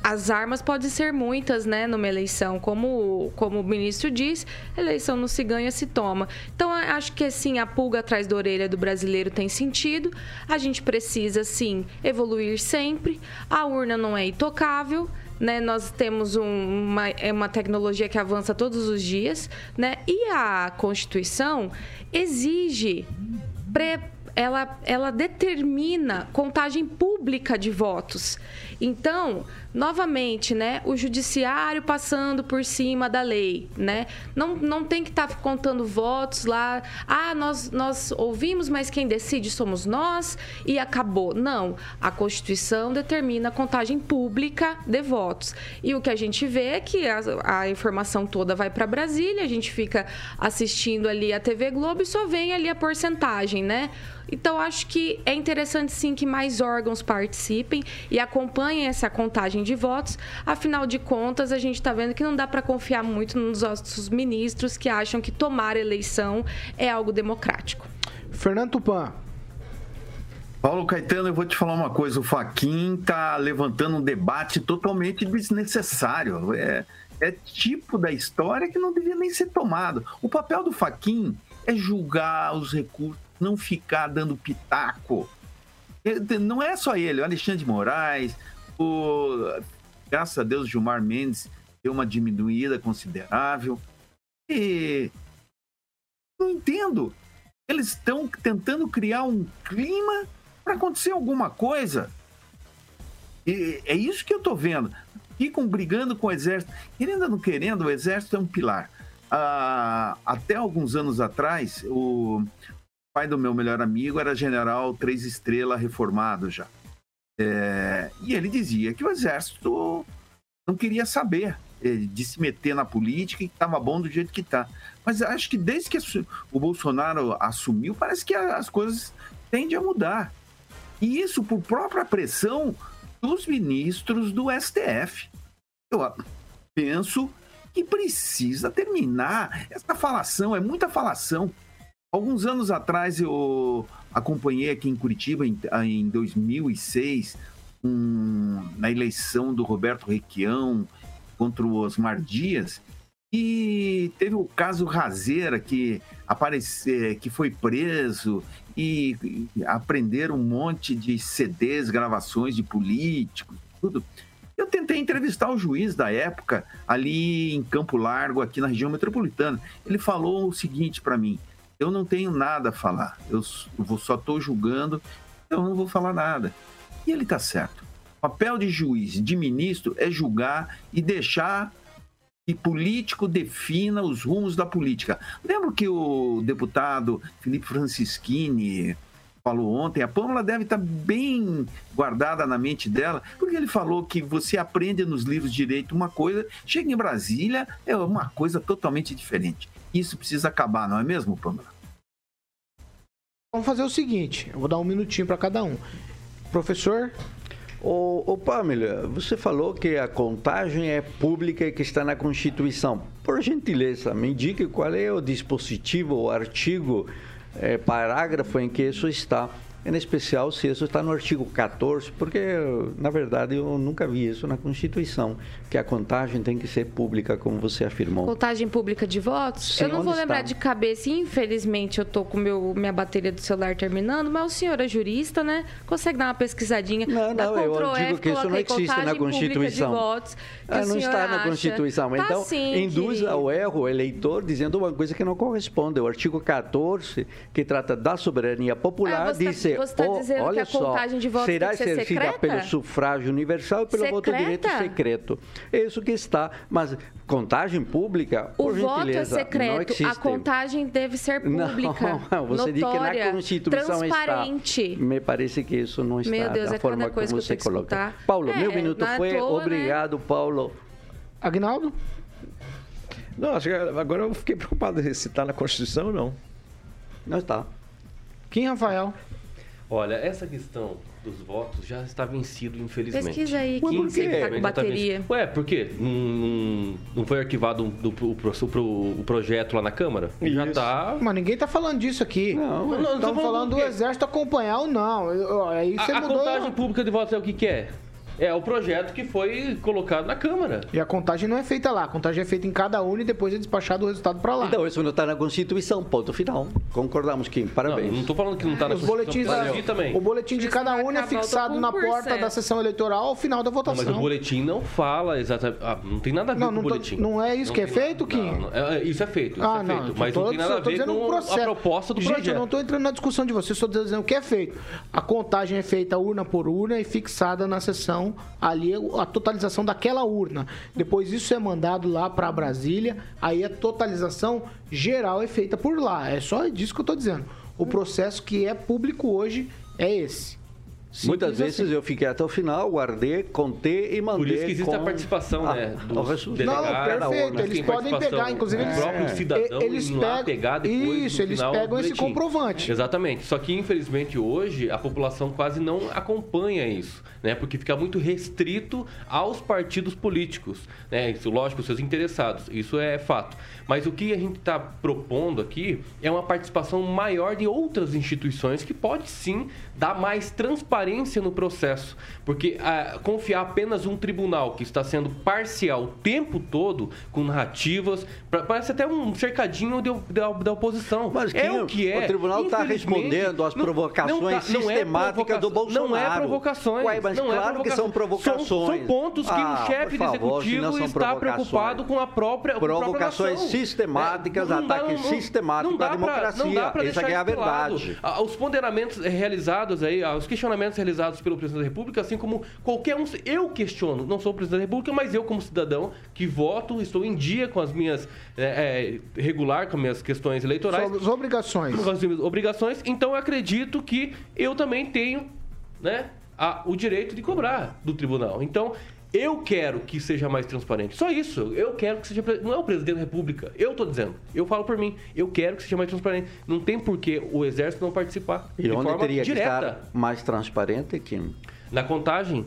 Speaker 8: as armas podem ser muitas, né, numa eleição. Como, como o ministro diz, eleição não se ganha, se toma. Então, acho que, assim, a pulga atrás da orelha do brasileiro tem sentido. A gente precisa, sim, evoluir sempre. A urna não é intocável. Né, nós temos um, uma, é uma tecnologia que avança todos os dias, né? E a Constituição exige pre, ela, ela determina contagem pública de votos. Então, novamente, né, o judiciário passando por cima da lei, né? Não, não tem que estar tá contando votos lá. Ah, nós, nós ouvimos, mas quem decide somos nós e acabou. Não. A Constituição determina a contagem pública de votos. E o que a gente vê é que a, a informação toda vai para Brasília, a gente fica assistindo ali a TV Globo e só vem ali a porcentagem, né? Então, acho que é interessante sim que mais órgãos participem e acompanhem essa contagem de votos. Afinal de contas, a gente está vendo que não dá para confiar muito nos nossos ministros que acham que tomar eleição é algo democrático.
Speaker 1: Fernando Tupan.
Speaker 7: Paulo Caetano, eu vou te falar uma coisa. O Faquin tá levantando um debate totalmente desnecessário. É, é tipo da história que não devia nem ser tomado. O papel do Faquin é julgar os recursos, não ficar dando pitaco. Não é só ele, o Alexandre de Moraes, o, graças a Deus, Gilmar Mendes deu uma diminuída considerável. E não entendo. Eles estão tentando criar um clima para acontecer alguma coisa. E é isso que eu estou vendo. Ficam brigando com o exército. Querendo ou não querendo, o exército é um pilar. Ah, até alguns anos atrás, o pai do meu melhor amigo era general três estrelas reformado já. É, e ele dizia que o exército não queria saber é, de se meter na política e que estava bom do jeito que está. Mas acho que desde que o Bolsonaro assumiu, parece que as coisas tendem a mudar. E isso por própria pressão dos ministros do STF. Eu penso que precisa terminar. Essa falação é muita falação. Alguns anos atrás eu acompanhei aqui em Curitiba, em, em 2006, um, na eleição do Roberto Requião contra o Osmar Dias, e teve o caso Razeira que apareceu, que foi preso e, e aprenderam um monte de CDs, gravações de políticos, tudo. Eu tentei entrevistar o juiz da época ali em Campo Largo, aqui na região metropolitana. Ele falou o seguinte para mim: eu não tenho nada a falar, eu só estou julgando, eu não vou falar nada. E ele está certo. O papel de juiz, de ministro, é julgar e deixar que político defina os rumos da política. Lembro que o deputado Felipe Francischini falou ontem, a Pâmela deve estar bem guardada na mente dela, porque ele falou que você aprende nos livros de direito uma coisa, chega em Brasília, é uma coisa totalmente diferente. Isso precisa acabar, não é mesmo, Pâmela?
Speaker 1: Vamos fazer o seguinte, eu vou dar um minutinho para cada um. Professor,
Speaker 5: Ô, ô Pamela, você falou que a contagem é pública e que está na Constituição. Por gentileza, me indique qual é o dispositivo, o artigo, é, parágrafo em que isso está em especial se isso está no artigo 14, porque, na verdade, eu nunca vi isso na Constituição, que a contagem tem que ser pública, como você afirmou.
Speaker 8: Contagem pública de votos?
Speaker 5: Sim,
Speaker 8: eu não vou lembrar
Speaker 5: está?
Speaker 8: de cabeça, infelizmente eu tô com meu, minha bateria do celular terminando, mas o senhor é jurista, né? Consegue dar uma pesquisadinha?
Speaker 5: Não, não, eu digo
Speaker 8: F,
Speaker 5: que isso não existe na Constituição.
Speaker 8: votos,
Speaker 5: Ah, não está na
Speaker 8: acha.
Speaker 5: Constituição.
Speaker 8: Tá
Speaker 5: então,
Speaker 8: sim,
Speaker 5: induz
Speaker 8: querido.
Speaker 5: ao erro o eleitor dizendo uma coisa que não corresponde. O artigo 14, que trata da soberania popular,
Speaker 8: Ah, tá-
Speaker 5: diz
Speaker 8: você tá
Speaker 5: "Oh,
Speaker 8: dizendo que a
Speaker 5: só,
Speaker 8: contagem de votos
Speaker 5: será
Speaker 8: tem que ser
Speaker 5: exercida
Speaker 8: secreta?
Speaker 5: pelo sufrágio universal e pelo voto
Speaker 8: Secreta?
Speaker 5: direto secreto. É isso que está. Mas contagem pública,
Speaker 8: O
Speaker 5: por
Speaker 8: voto é
Speaker 5: gentileza, não
Speaker 8: secreto,
Speaker 5: existe.
Speaker 8: a contagem deve ser
Speaker 5: Não,
Speaker 8: pública,
Speaker 5: você diz que
Speaker 8: notória,
Speaker 5: na Constituição
Speaker 8: transparente.
Speaker 5: está. Me parece que isso não está
Speaker 8: Meu Deus,
Speaker 5: da
Speaker 8: é
Speaker 5: forma
Speaker 8: cada coisa
Speaker 5: como você coloca. Paulo,
Speaker 8: É,
Speaker 5: meu minuto
Speaker 8: não é
Speaker 5: foi.
Speaker 8: toa, né?
Speaker 5: Obrigado, Paulo.
Speaker 1: Agnaldo?
Speaker 9: Não, acho que agora eu fiquei preocupado se está na Constituição ou não.
Speaker 5: Não está.
Speaker 1: Quem, Rafael?
Speaker 6: Olha, essa questão dos votos já está vencido, infelizmente.
Speaker 8: Pesquisa aí,
Speaker 6: Ué,
Speaker 8: quem
Speaker 6: por
Speaker 8: sempre
Speaker 6: quê?
Speaker 8: tá com bateria.
Speaker 6: Ué, por quê? Não, não- não foi arquivado do, o, pro- o projeto lá na Câmara? Já tá...
Speaker 1: Mas ninguém tá falando disso aqui.
Speaker 6: Não, não, não
Speaker 1: Estamos
Speaker 6: falando
Speaker 1: falando
Speaker 6: do
Speaker 1: exército acompanhar ou não. Aí você
Speaker 6: A, a
Speaker 1: mudou.
Speaker 6: contagem pública de votos é o que que é? É o projeto que foi colocado na Câmara.
Speaker 1: E a contagem não é feita lá. A contagem é feita em cada urna e depois é despachado o resultado para lá.
Speaker 5: Então, isso não está na Constituição, ponto final. Concordamos, Kim. Parabéns.
Speaker 6: Não, não tô falando que não tá na
Speaker 1: Os boletins
Speaker 6: Constituição,
Speaker 1: da-
Speaker 6: porque eu também.
Speaker 1: o boletim de cada urna é fixado
Speaker 8: com
Speaker 1: na
Speaker 8: 1%.
Speaker 1: porta da sessão eleitoral ao final da
Speaker 6: Não, mas
Speaker 1: votação.
Speaker 6: o boletim não fala exatamente. Ah, não tem nada a ver
Speaker 1: Não,
Speaker 6: com
Speaker 1: não
Speaker 6: o
Speaker 1: tô-
Speaker 6: boletim.
Speaker 1: não é isso que é feito, Kim?
Speaker 6: não, não. É, isso é feito, isso
Speaker 1: Ah,
Speaker 6: é
Speaker 1: não,
Speaker 6: feito. Mas
Speaker 1: tô-
Speaker 6: não tem nada a ver
Speaker 1: dizendo um
Speaker 6: com
Speaker 1: processo.
Speaker 6: a proposta do
Speaker 1: Gente,
Speaker 6: projeto.
Speaker 1: eu não estou entrando na discussão de vocês, estou dizendo o que é feito. A contagem é feita urna por urna e fixada na sessão ali a totalização daquela urna. Depois isso é mandado lá para Brasília, aí a totalização geral é feita por lá. É só disso que eu estou dizendo. O processo que é público hoje é esse.
Speaker 5: Muitas vezes
Speaker 1: assim.
Speaker 5: eu fiquei até o final, guardei, contei e mandei.
Speaker 6: Por isso que existe
Speaker 5: com
Speaker 6: a participação,
Speaker 5: a-
Speaker 6: né,
Speaker 5: o
Speaker 6: dos.
Speaker 1: Não,
Speaker 6: delegados,
Speaker 1: perfeito. Eles podem pegar, inclusive, eles,
Speaker 6: próprio cidadão
Speaker 1: eles
Speaker 6: ir lá
Speaker 1: pegam,
Speaker 6: pegar depois,
Speaker 1: isso, eles
Speaker 6: final,
Speaker 1: pegam
Speaker 6: do
Speaker 1: esse
Speaker 6: boletim.
Speaker 1: Exatamente.
Speaker 6: Exatamente. Só que, infelizmente, hoje a população quase não acompanha isso, né? Porque fica muito restrito aos partidos políticos, né? Isso, lógico, os seus interessados. Isso é fato. Mas o que a gente está propondo aqui é uma participação maior de outras instituições que pode sim dar mais transparência no processo. Porque ah, confiar apenas um tribunal que está sendo parcial o tempo todo, com narrativas, pra- parece até um cercadinho de- da, da oposição.
Speaker 5: Mas
Speaker 6: é o que é.
Speaker 5: o tribunal tá
Speaker 6: Infelizmente,
Speaker 5: respondendo às provocações
Speaker 6: não tá- não é
Speaker 5: sistemáticas do
Speaker 6: provocação- Não é
Speaker 5: Bolsonaro.
Speaker 6: provocações.
Speaker 5: Ué, mas
Speaker 6: não é
Speaker 5: claro que são provocações.
Speaker 6: São, são pontos que
Speaker 5: Ah,
Speaker 6: um chefe de
Speaker 5: não
Speaker 6: executivo está preocupado com a própria a
Speaker 5: Provocações
Speaker 6: nação.
Speaker 5: sistemáticas,
Speaker 6: É, não dá-
Speaker 5: ataque
Speaker 6: não-
Speaker 5: sistemático
Speaker 6: não dá
Speaker 5: à
Speaker 6: pra-
Speaker 5: democracia.
Speaker 6: Não dá pra
Speaker 5: Essa é a
Speaker 6: isso de lado.
Speaker 5: verdade.
Speaker 6: Ah, Os ponderamentos realizados aí, ah, os questionamentos realizados pelo presidente da República, assim como qualquer um, eu questiono, não sou o presidente da República, mas eu como cidadão que voto, estou em dia com as minhas é, é, regular com as minhas questões eleitorais
Speaker 1: Sobre as obrigações.
Speaker 6: com as minhas obrigações, então eu acredito que eu também tenho né, a- o direito de cobrar do tribunal. Então, eu quero que seja mais transparente. Só isso. Eu quero que seja. Não é o presidente da República. Eu estou dizendo. Eu falo por mim. Eu quero que seja mais transparente. Não tem por que o Exército não participar.
Speaker 5: E
Speaker 6: de
Speaker 5: onde
Speaker 6: forma
Speaker 5: teria
Speaker 6: direta.
Speaker 5: que estar mais transparente, Kim?
Speaker 6: Na contagem.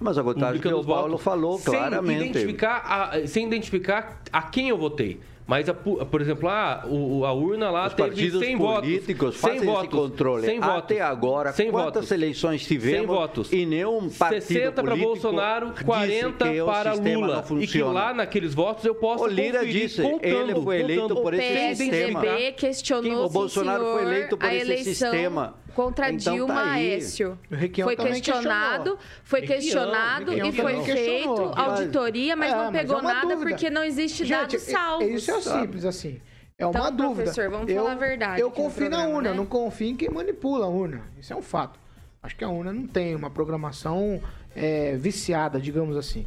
Speaker 5: Mas a contagem que o Paulo
Speaker 6: votos,
Speaker 5: falou claramente.
Speaker 6: Identificar a- sem identificar a quem eu votei. Mas, a por exemplo, ah, o- a urna lá
Speaker 5: Os
Speaker 6: teve
Speaker 5: partidos
Speaker 6: 100
Speaker 5: políticos
Speaker 6: votos. 100
Speaker 5: fazem
Speaker 6: votos.
Speaker 5: controle.
Speaker 6: 100 votos.
Speaker 5: Até agora,
Speaker 6: 100
Speaker 5: quantas
Speaker 6: votos.
Speaker 5: eleições
Speaker 6: 100
Speaker 5: tivemos
Speaker 6: votos.
Speaker 5: e nenhum partido
Speaker 6: 60 para
Speaker 5: político
Speaker 6: Bolsonaro,
Speaker 5: disse
Speaker 6: 40
Speaker 5: que o
Speaker 6: para
Speaker 5: sistema
Speaker 6: Lula. E que lá naqueles votos eu posso
Speaker 5: O Lira
Speaker 6: conferir
Speaker 5: disse,
Speaker 6: contando,
Speaker 5: ele foi eleito
Speaker 6: contando.
Speaker 5: por esse
Speaker 8: PSDB
Speaker 5: sistema.
Speaker 8: questionou
Speaker 5: O Bolsonaro foi eleito por
Speaker 8: a
Speaker 5: esse
Speaker 8: eleição
Speaker 5: sistema.
Speaker 8: Contra
Speaker 5: Então tá
Speaker 8: Dilma
Speaker 5: aí.
Speaker 8: Aécio. Foi questionado,
Speaker 1: questionou.
Speaker 8: foi questionado
Speaker 6: Requião
Speaker 8: e foi feito
Speaker 1: questionou.
Speaker 8: auditoria, mas
Speaker 1: É,
Speaker 8: não
Speaker 1: mas
Speaker 8: pegou
Speaker 1: é uma
Speaker 8: nada
Speaker 1: dúvida.
Speaker 8: porque não existe
Speaker 1: Gente,
Speaker 8: dados
Speaker 1: é-
Speaker 8: salvos.
Speaker 1: Isso é simples assim. É uma
Speaker 8: Então,
Speaker 1: dúvida.
Speaker 8: professor, vamos
Speaker 1: eu,
Speaker 8: falar a verdade
Speaker 1: Eu confio na
Speaker 8: programa,
Speaker 1: urna,
Speaker 8: né?
Speaker 1: não confio em quem manipula a urna. Isso é um fato. Acho que a urna não tem uma programação é, viciada, digamos assim.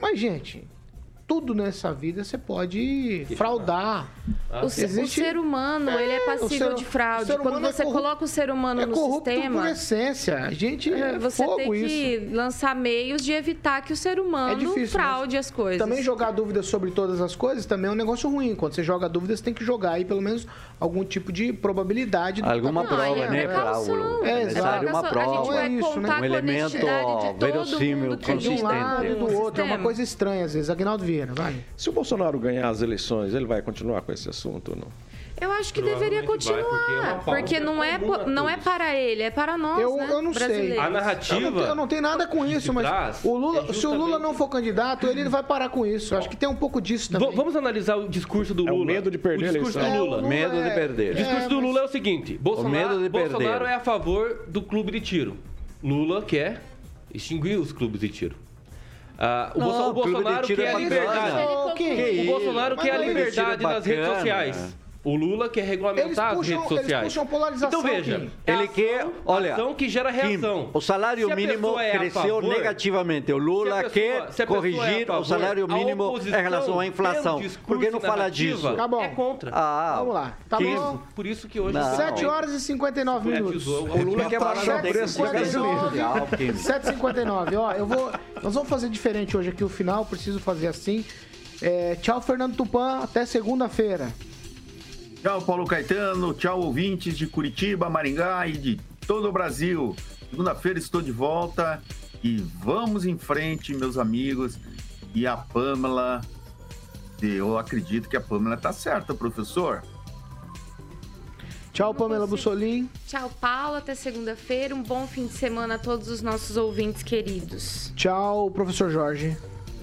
Speaker 1: Mas, gente, tudo nessa vida você pode fraudar.
Speaker 8: O, se- o
Speaker 1: Existe-
Speaker 8: ser humano, ele é
Speaker 1: o
Speaker 8: passível
Speaker 1: ser-
Speaker 8: de
Speaker 1: o
Speaker 8: fraude. Quando
Speaker 1: é
Speaker 8: você
Speaker 1: corrupto-
Speaker 8: coloca o ser humano
Speaker 1: É
Speaker 8: no
Speaker 1: corrupto
Speaker 8: sistema,
Speaker 1: por essência. A gente é
Speaker 8: você
Speaker 1: fogo
Speaker 8: tem
Speaker 1: isso.
Speaker 8: que lançar meios de evitar que o ser humano
Speaker 1: É difícil,
Speaker 8: fraude as coisas.
Speaker 1: Também jogar dúvidas sobre todas as coisas também é um negócio ruim. Quando você joga dúvidas, tem que jogar aí pelo menos algum tipo de probabilidade. do
Speaker 5: Alguma
Speaker 1: que tá
Speaker 8: Não,
Speaker 5: prova,
Speaker 8: é
Speaker 5: né,
Speaker 8: precaução.
Speaker 1: É,
Speaker 5: É necessário uma
Speaker 8: precaução. A gente
Speaker 5: prova.
Speaker 8: vai
Speaker 1: É isso, né?
Speaker 5: Um elemento verossímil,
Speaker 8: que
Speaker 1: de um
Speaker 5: consistente.
Speaker 1: lado e do outro. É uma coisa estranha às vezes. Agnaldo Vieira, vai.
Speaker 9: Se o Bolsonaro ganhar as eleições, ele vai continuar com esse assunto ou não?
Speaker 8: Eu acho que deveria
Speaker 6: Provavelmente vai, porque é
Speaker 8: continuar. Porque não é, não é para ele, é para nós,
Speaker 1: Eu-
Speaker 8: né,
Speaker 1: eu não sei.
Speaker 6: A
Speaker 1: Eu não,
Speaker 6: narrativa.
Speaker 1: tenho, eu não tenho nada com isso, mas o Lula,
Speaker 6: é
Speaker 1: se o Lula não for candidato, ele vai parar com isso. Eu acho que tem um pouco disso também.
Speaker 6: V- Vamos analisar o discurso do
Speaker 9: É o
Speaker 6: Lula.
Speaker 9: medo de perder
Speaker 6: o
Speaker 9: a
Speaker 6: discurso
Speaker 9: eleição.
Speaker 6: do
Speaker 1: É, o
Speaker 6: Lula.
Speaker 1: Lula
Speaker 5: Medo de
Speaker 1: é-
Speaker 5: perder.
Speaker 6: O discurso do Lula é o seguinte: Bolsonaro,
Speaker 5: medo de perder.
Speaker 6: Bolsonaro é a favor do clube de tiro. Lula quer extinguir os clubes de tiro. Ah, o,
Speaker 5: Não,
Speaker 6: Bolso- o
Speaker 5: clube de
Speaker 6: Bolsonaro quer
Speaker 5: é
Speaker 6: a liberdade.
Speaker 5: Que
Speaker 6: O Bolsonaro quer a
Speaker 1: é
Speaker 6: liberdade nas redes sociais. O Lula quer
Speaker 1: Eles
Speaker 6: regulamentar as
Speaker 1: puxam,
Speaker 6: redes
Speaker 1: eles
Speaker 6: sociais.
Speaker 1: puxam polarização.
Speaker 6: Então veja,
Speaker 1: Kim.
Speaker 6: é
Speaker 5: Ele
Speaker 6: ação-
Speaker 5: quer, olha,
Speaker 6: ação que gera
Speaker 5: Kim,
Speaker 6: reação.
Speaker 5: o salário mínimo
Speaker 6: é
Speaker 5: cresceu
Speaker 6: favor,
Speaker 5: negativamente. O Lula
Speaker 6: pessoa-
Speaker 5: quer
Speaker 6: é
Speaker 5: corrigir
Speaker 6: favor,
Speaker 5: o salário mínimo em relação à inflação.
Speaker 6: pelo discurso
Speaker 5: Por que não fala disso?
Speaker 1: Tá bom.
Speaker 6: É contra.
Speaker 5: Ah,
Speaker 1: Vamos lá. Tá
Speaker 5: Kim,
Speaker 1: bom.
Speaker 6: Por isso que hoje...
Speaker 5: Não.
Speaker 1: 7 horas e 59 minutos.
Speaker 6: O
Speaker 9: Lula quer baixar o preço da gasolina.
Speaker 1: 7h59. Ó, eu vou. Nós vamos fazer diferente hoje aqui o final, preciso fazer assim. É, tchau, Fernando Tupan. Até segunda-feira.
Speaker 7: Tchau, Paulo Caetano. Tchau, ouvintes de Curitiba, Maringá e de todo o Brasil. Segunda-feira estou de volta e vamos em frente, meus amigos. E a Pamela, eu acredito que a Pamela tá certa, professor.
Speaker 1: Tchau, Pamela Bussolim.
Speaker 8: Tchau, Paulo. Até segunda-feira. Um bom fim de semana a todos os nossos ouvintes queridos.
Speaker 1: Tchau, professor Jorge.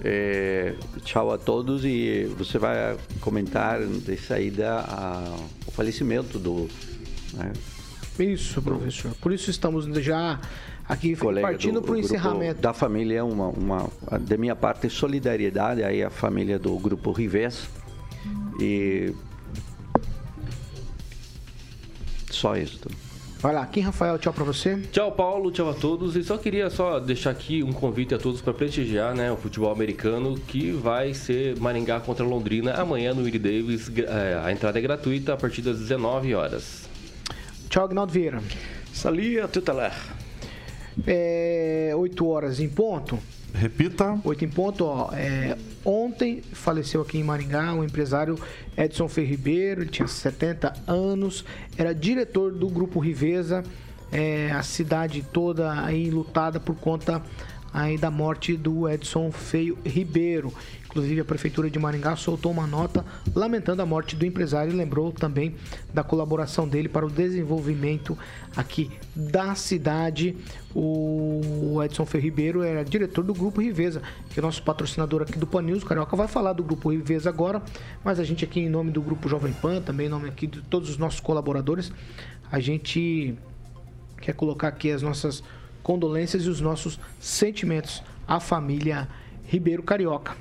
Speaker 5: É, tchau a todos e você vai comentar de saída a- o falecimento do né,
Speaker 1: Isso, professor. Por isso estamos já aqui
Speaker 5: colega
Speaker 1: partindo
Speaker 5: do
Speaker 1: para o encerramento.
Speaker 5: da família uma, uma da minha parte solidariedade aí a família do grupo Rivés e só isso.
Speaker 1: Vai lá, Kim Rafael, tchau pra você.
Speaker 6: Tchau, Paulo. Tchau a todos. E só queria só deixar aqui um convite a todos para prestigiar né, o futebol americano, que vai ser Maringá contra Londrina amanhã no Willie Davis. É, a entrada é gratuita a partir das 19 horas.
Speaker 1: Tchau, Agnaldo Vieira.
Speaker 9: Salia Tutelar.
Speaker 1: É, 8 horas em ponto.
Speaker 4: Repita.
Speaker 1: 8 em ponto, ó. É, ontem faleceu aqui em Maringá o empresário Edson Ferri Ribeiro, ele tinha 70 anos, era diretor do Grupo Riveza, é, a cidade toda aí lutada por conta aí da morte do Edson Feio Ribeiro. Inclusive, a Prefeitura de Maringá soltou uma nota lamentando a morte do empresário e lembrou também da colaboração dele para o desenvolvimento aqui da cidade. O Edson Feio Ribeiro era diretor do Grupo Riveza, que é nosso patrocinador aqui do Pan News. O Carioca vai falar do Grupo Riveza agora, mas a gente aqui, em nome do Grupo Jovem Pan, também em nome aqui de todos os nossos colaboradores, a gente quer colocar aqui as nossas condolências e os nossos sentimentos à família Ribeiro Carioca.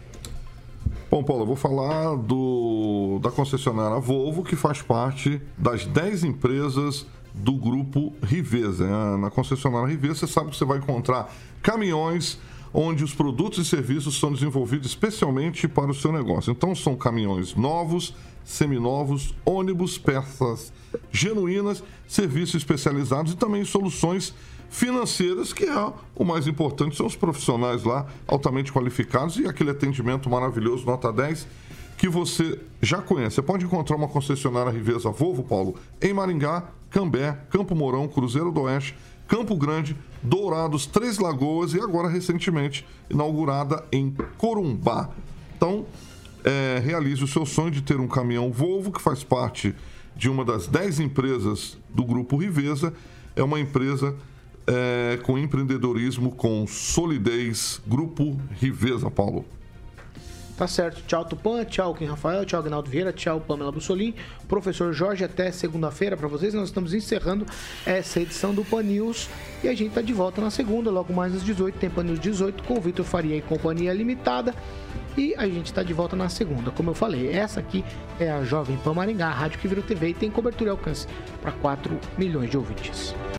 Speaker 4: Bom, Paulo, eu vou falar do, da concessionária Volvo, que faz parte das 10 empresas do grupo Riveza. Né? Na concessionária Riveza, você sabe que você vai encontrar caminhões onde os produtos e serviços são desenvolvidos especialmente para o seu negócio. Então, são caminhões novos, seminovos, ônibus, peças genuínas, serviços especializados e também soluções financeiras, que é o mais importante, são os profissionais lá, altamente qualificados e aquele atendimento maravilhoso, nota 10, que você já conhece. Você pode encontrar uma concessionária Riveza Volvo, Paulo, em Maringá, Cambé, Campo Mourão, Cruzeiro do Oeste, Campo Grande, Dourados, Três Lagoas e agora recentemente inaugurada em Corumbá. Então, é, realize o seu sonho de ter um caminhão Volvo, que faz parte de uma das 10 empresas do Grupo Riveza. É uma empresa é, com empreendedorismo, com solidez. Grupo Riveza, Paulo.
Speaker 1: Tá certo. Tchau, Tupã. Tchau, Kim Rafael. Tchau, Agnaldo Vieira. Tchau, Pamela Bussolim. Professor Jorge, até segunda-feira para vocês. Nós estamos encerrando essa edição do Pan News. E a gente tá de volta na segunda, logo mais às 18. Tem Pan News 18 com Vitor Faria e Companhia Limitada. E a gente está de volta na segunda. Como eu falei, essa aqui é a Jovem Pan Maringá, a rádio que virou TV e tem cobertura e alcance para 4 milhões de ouvintes.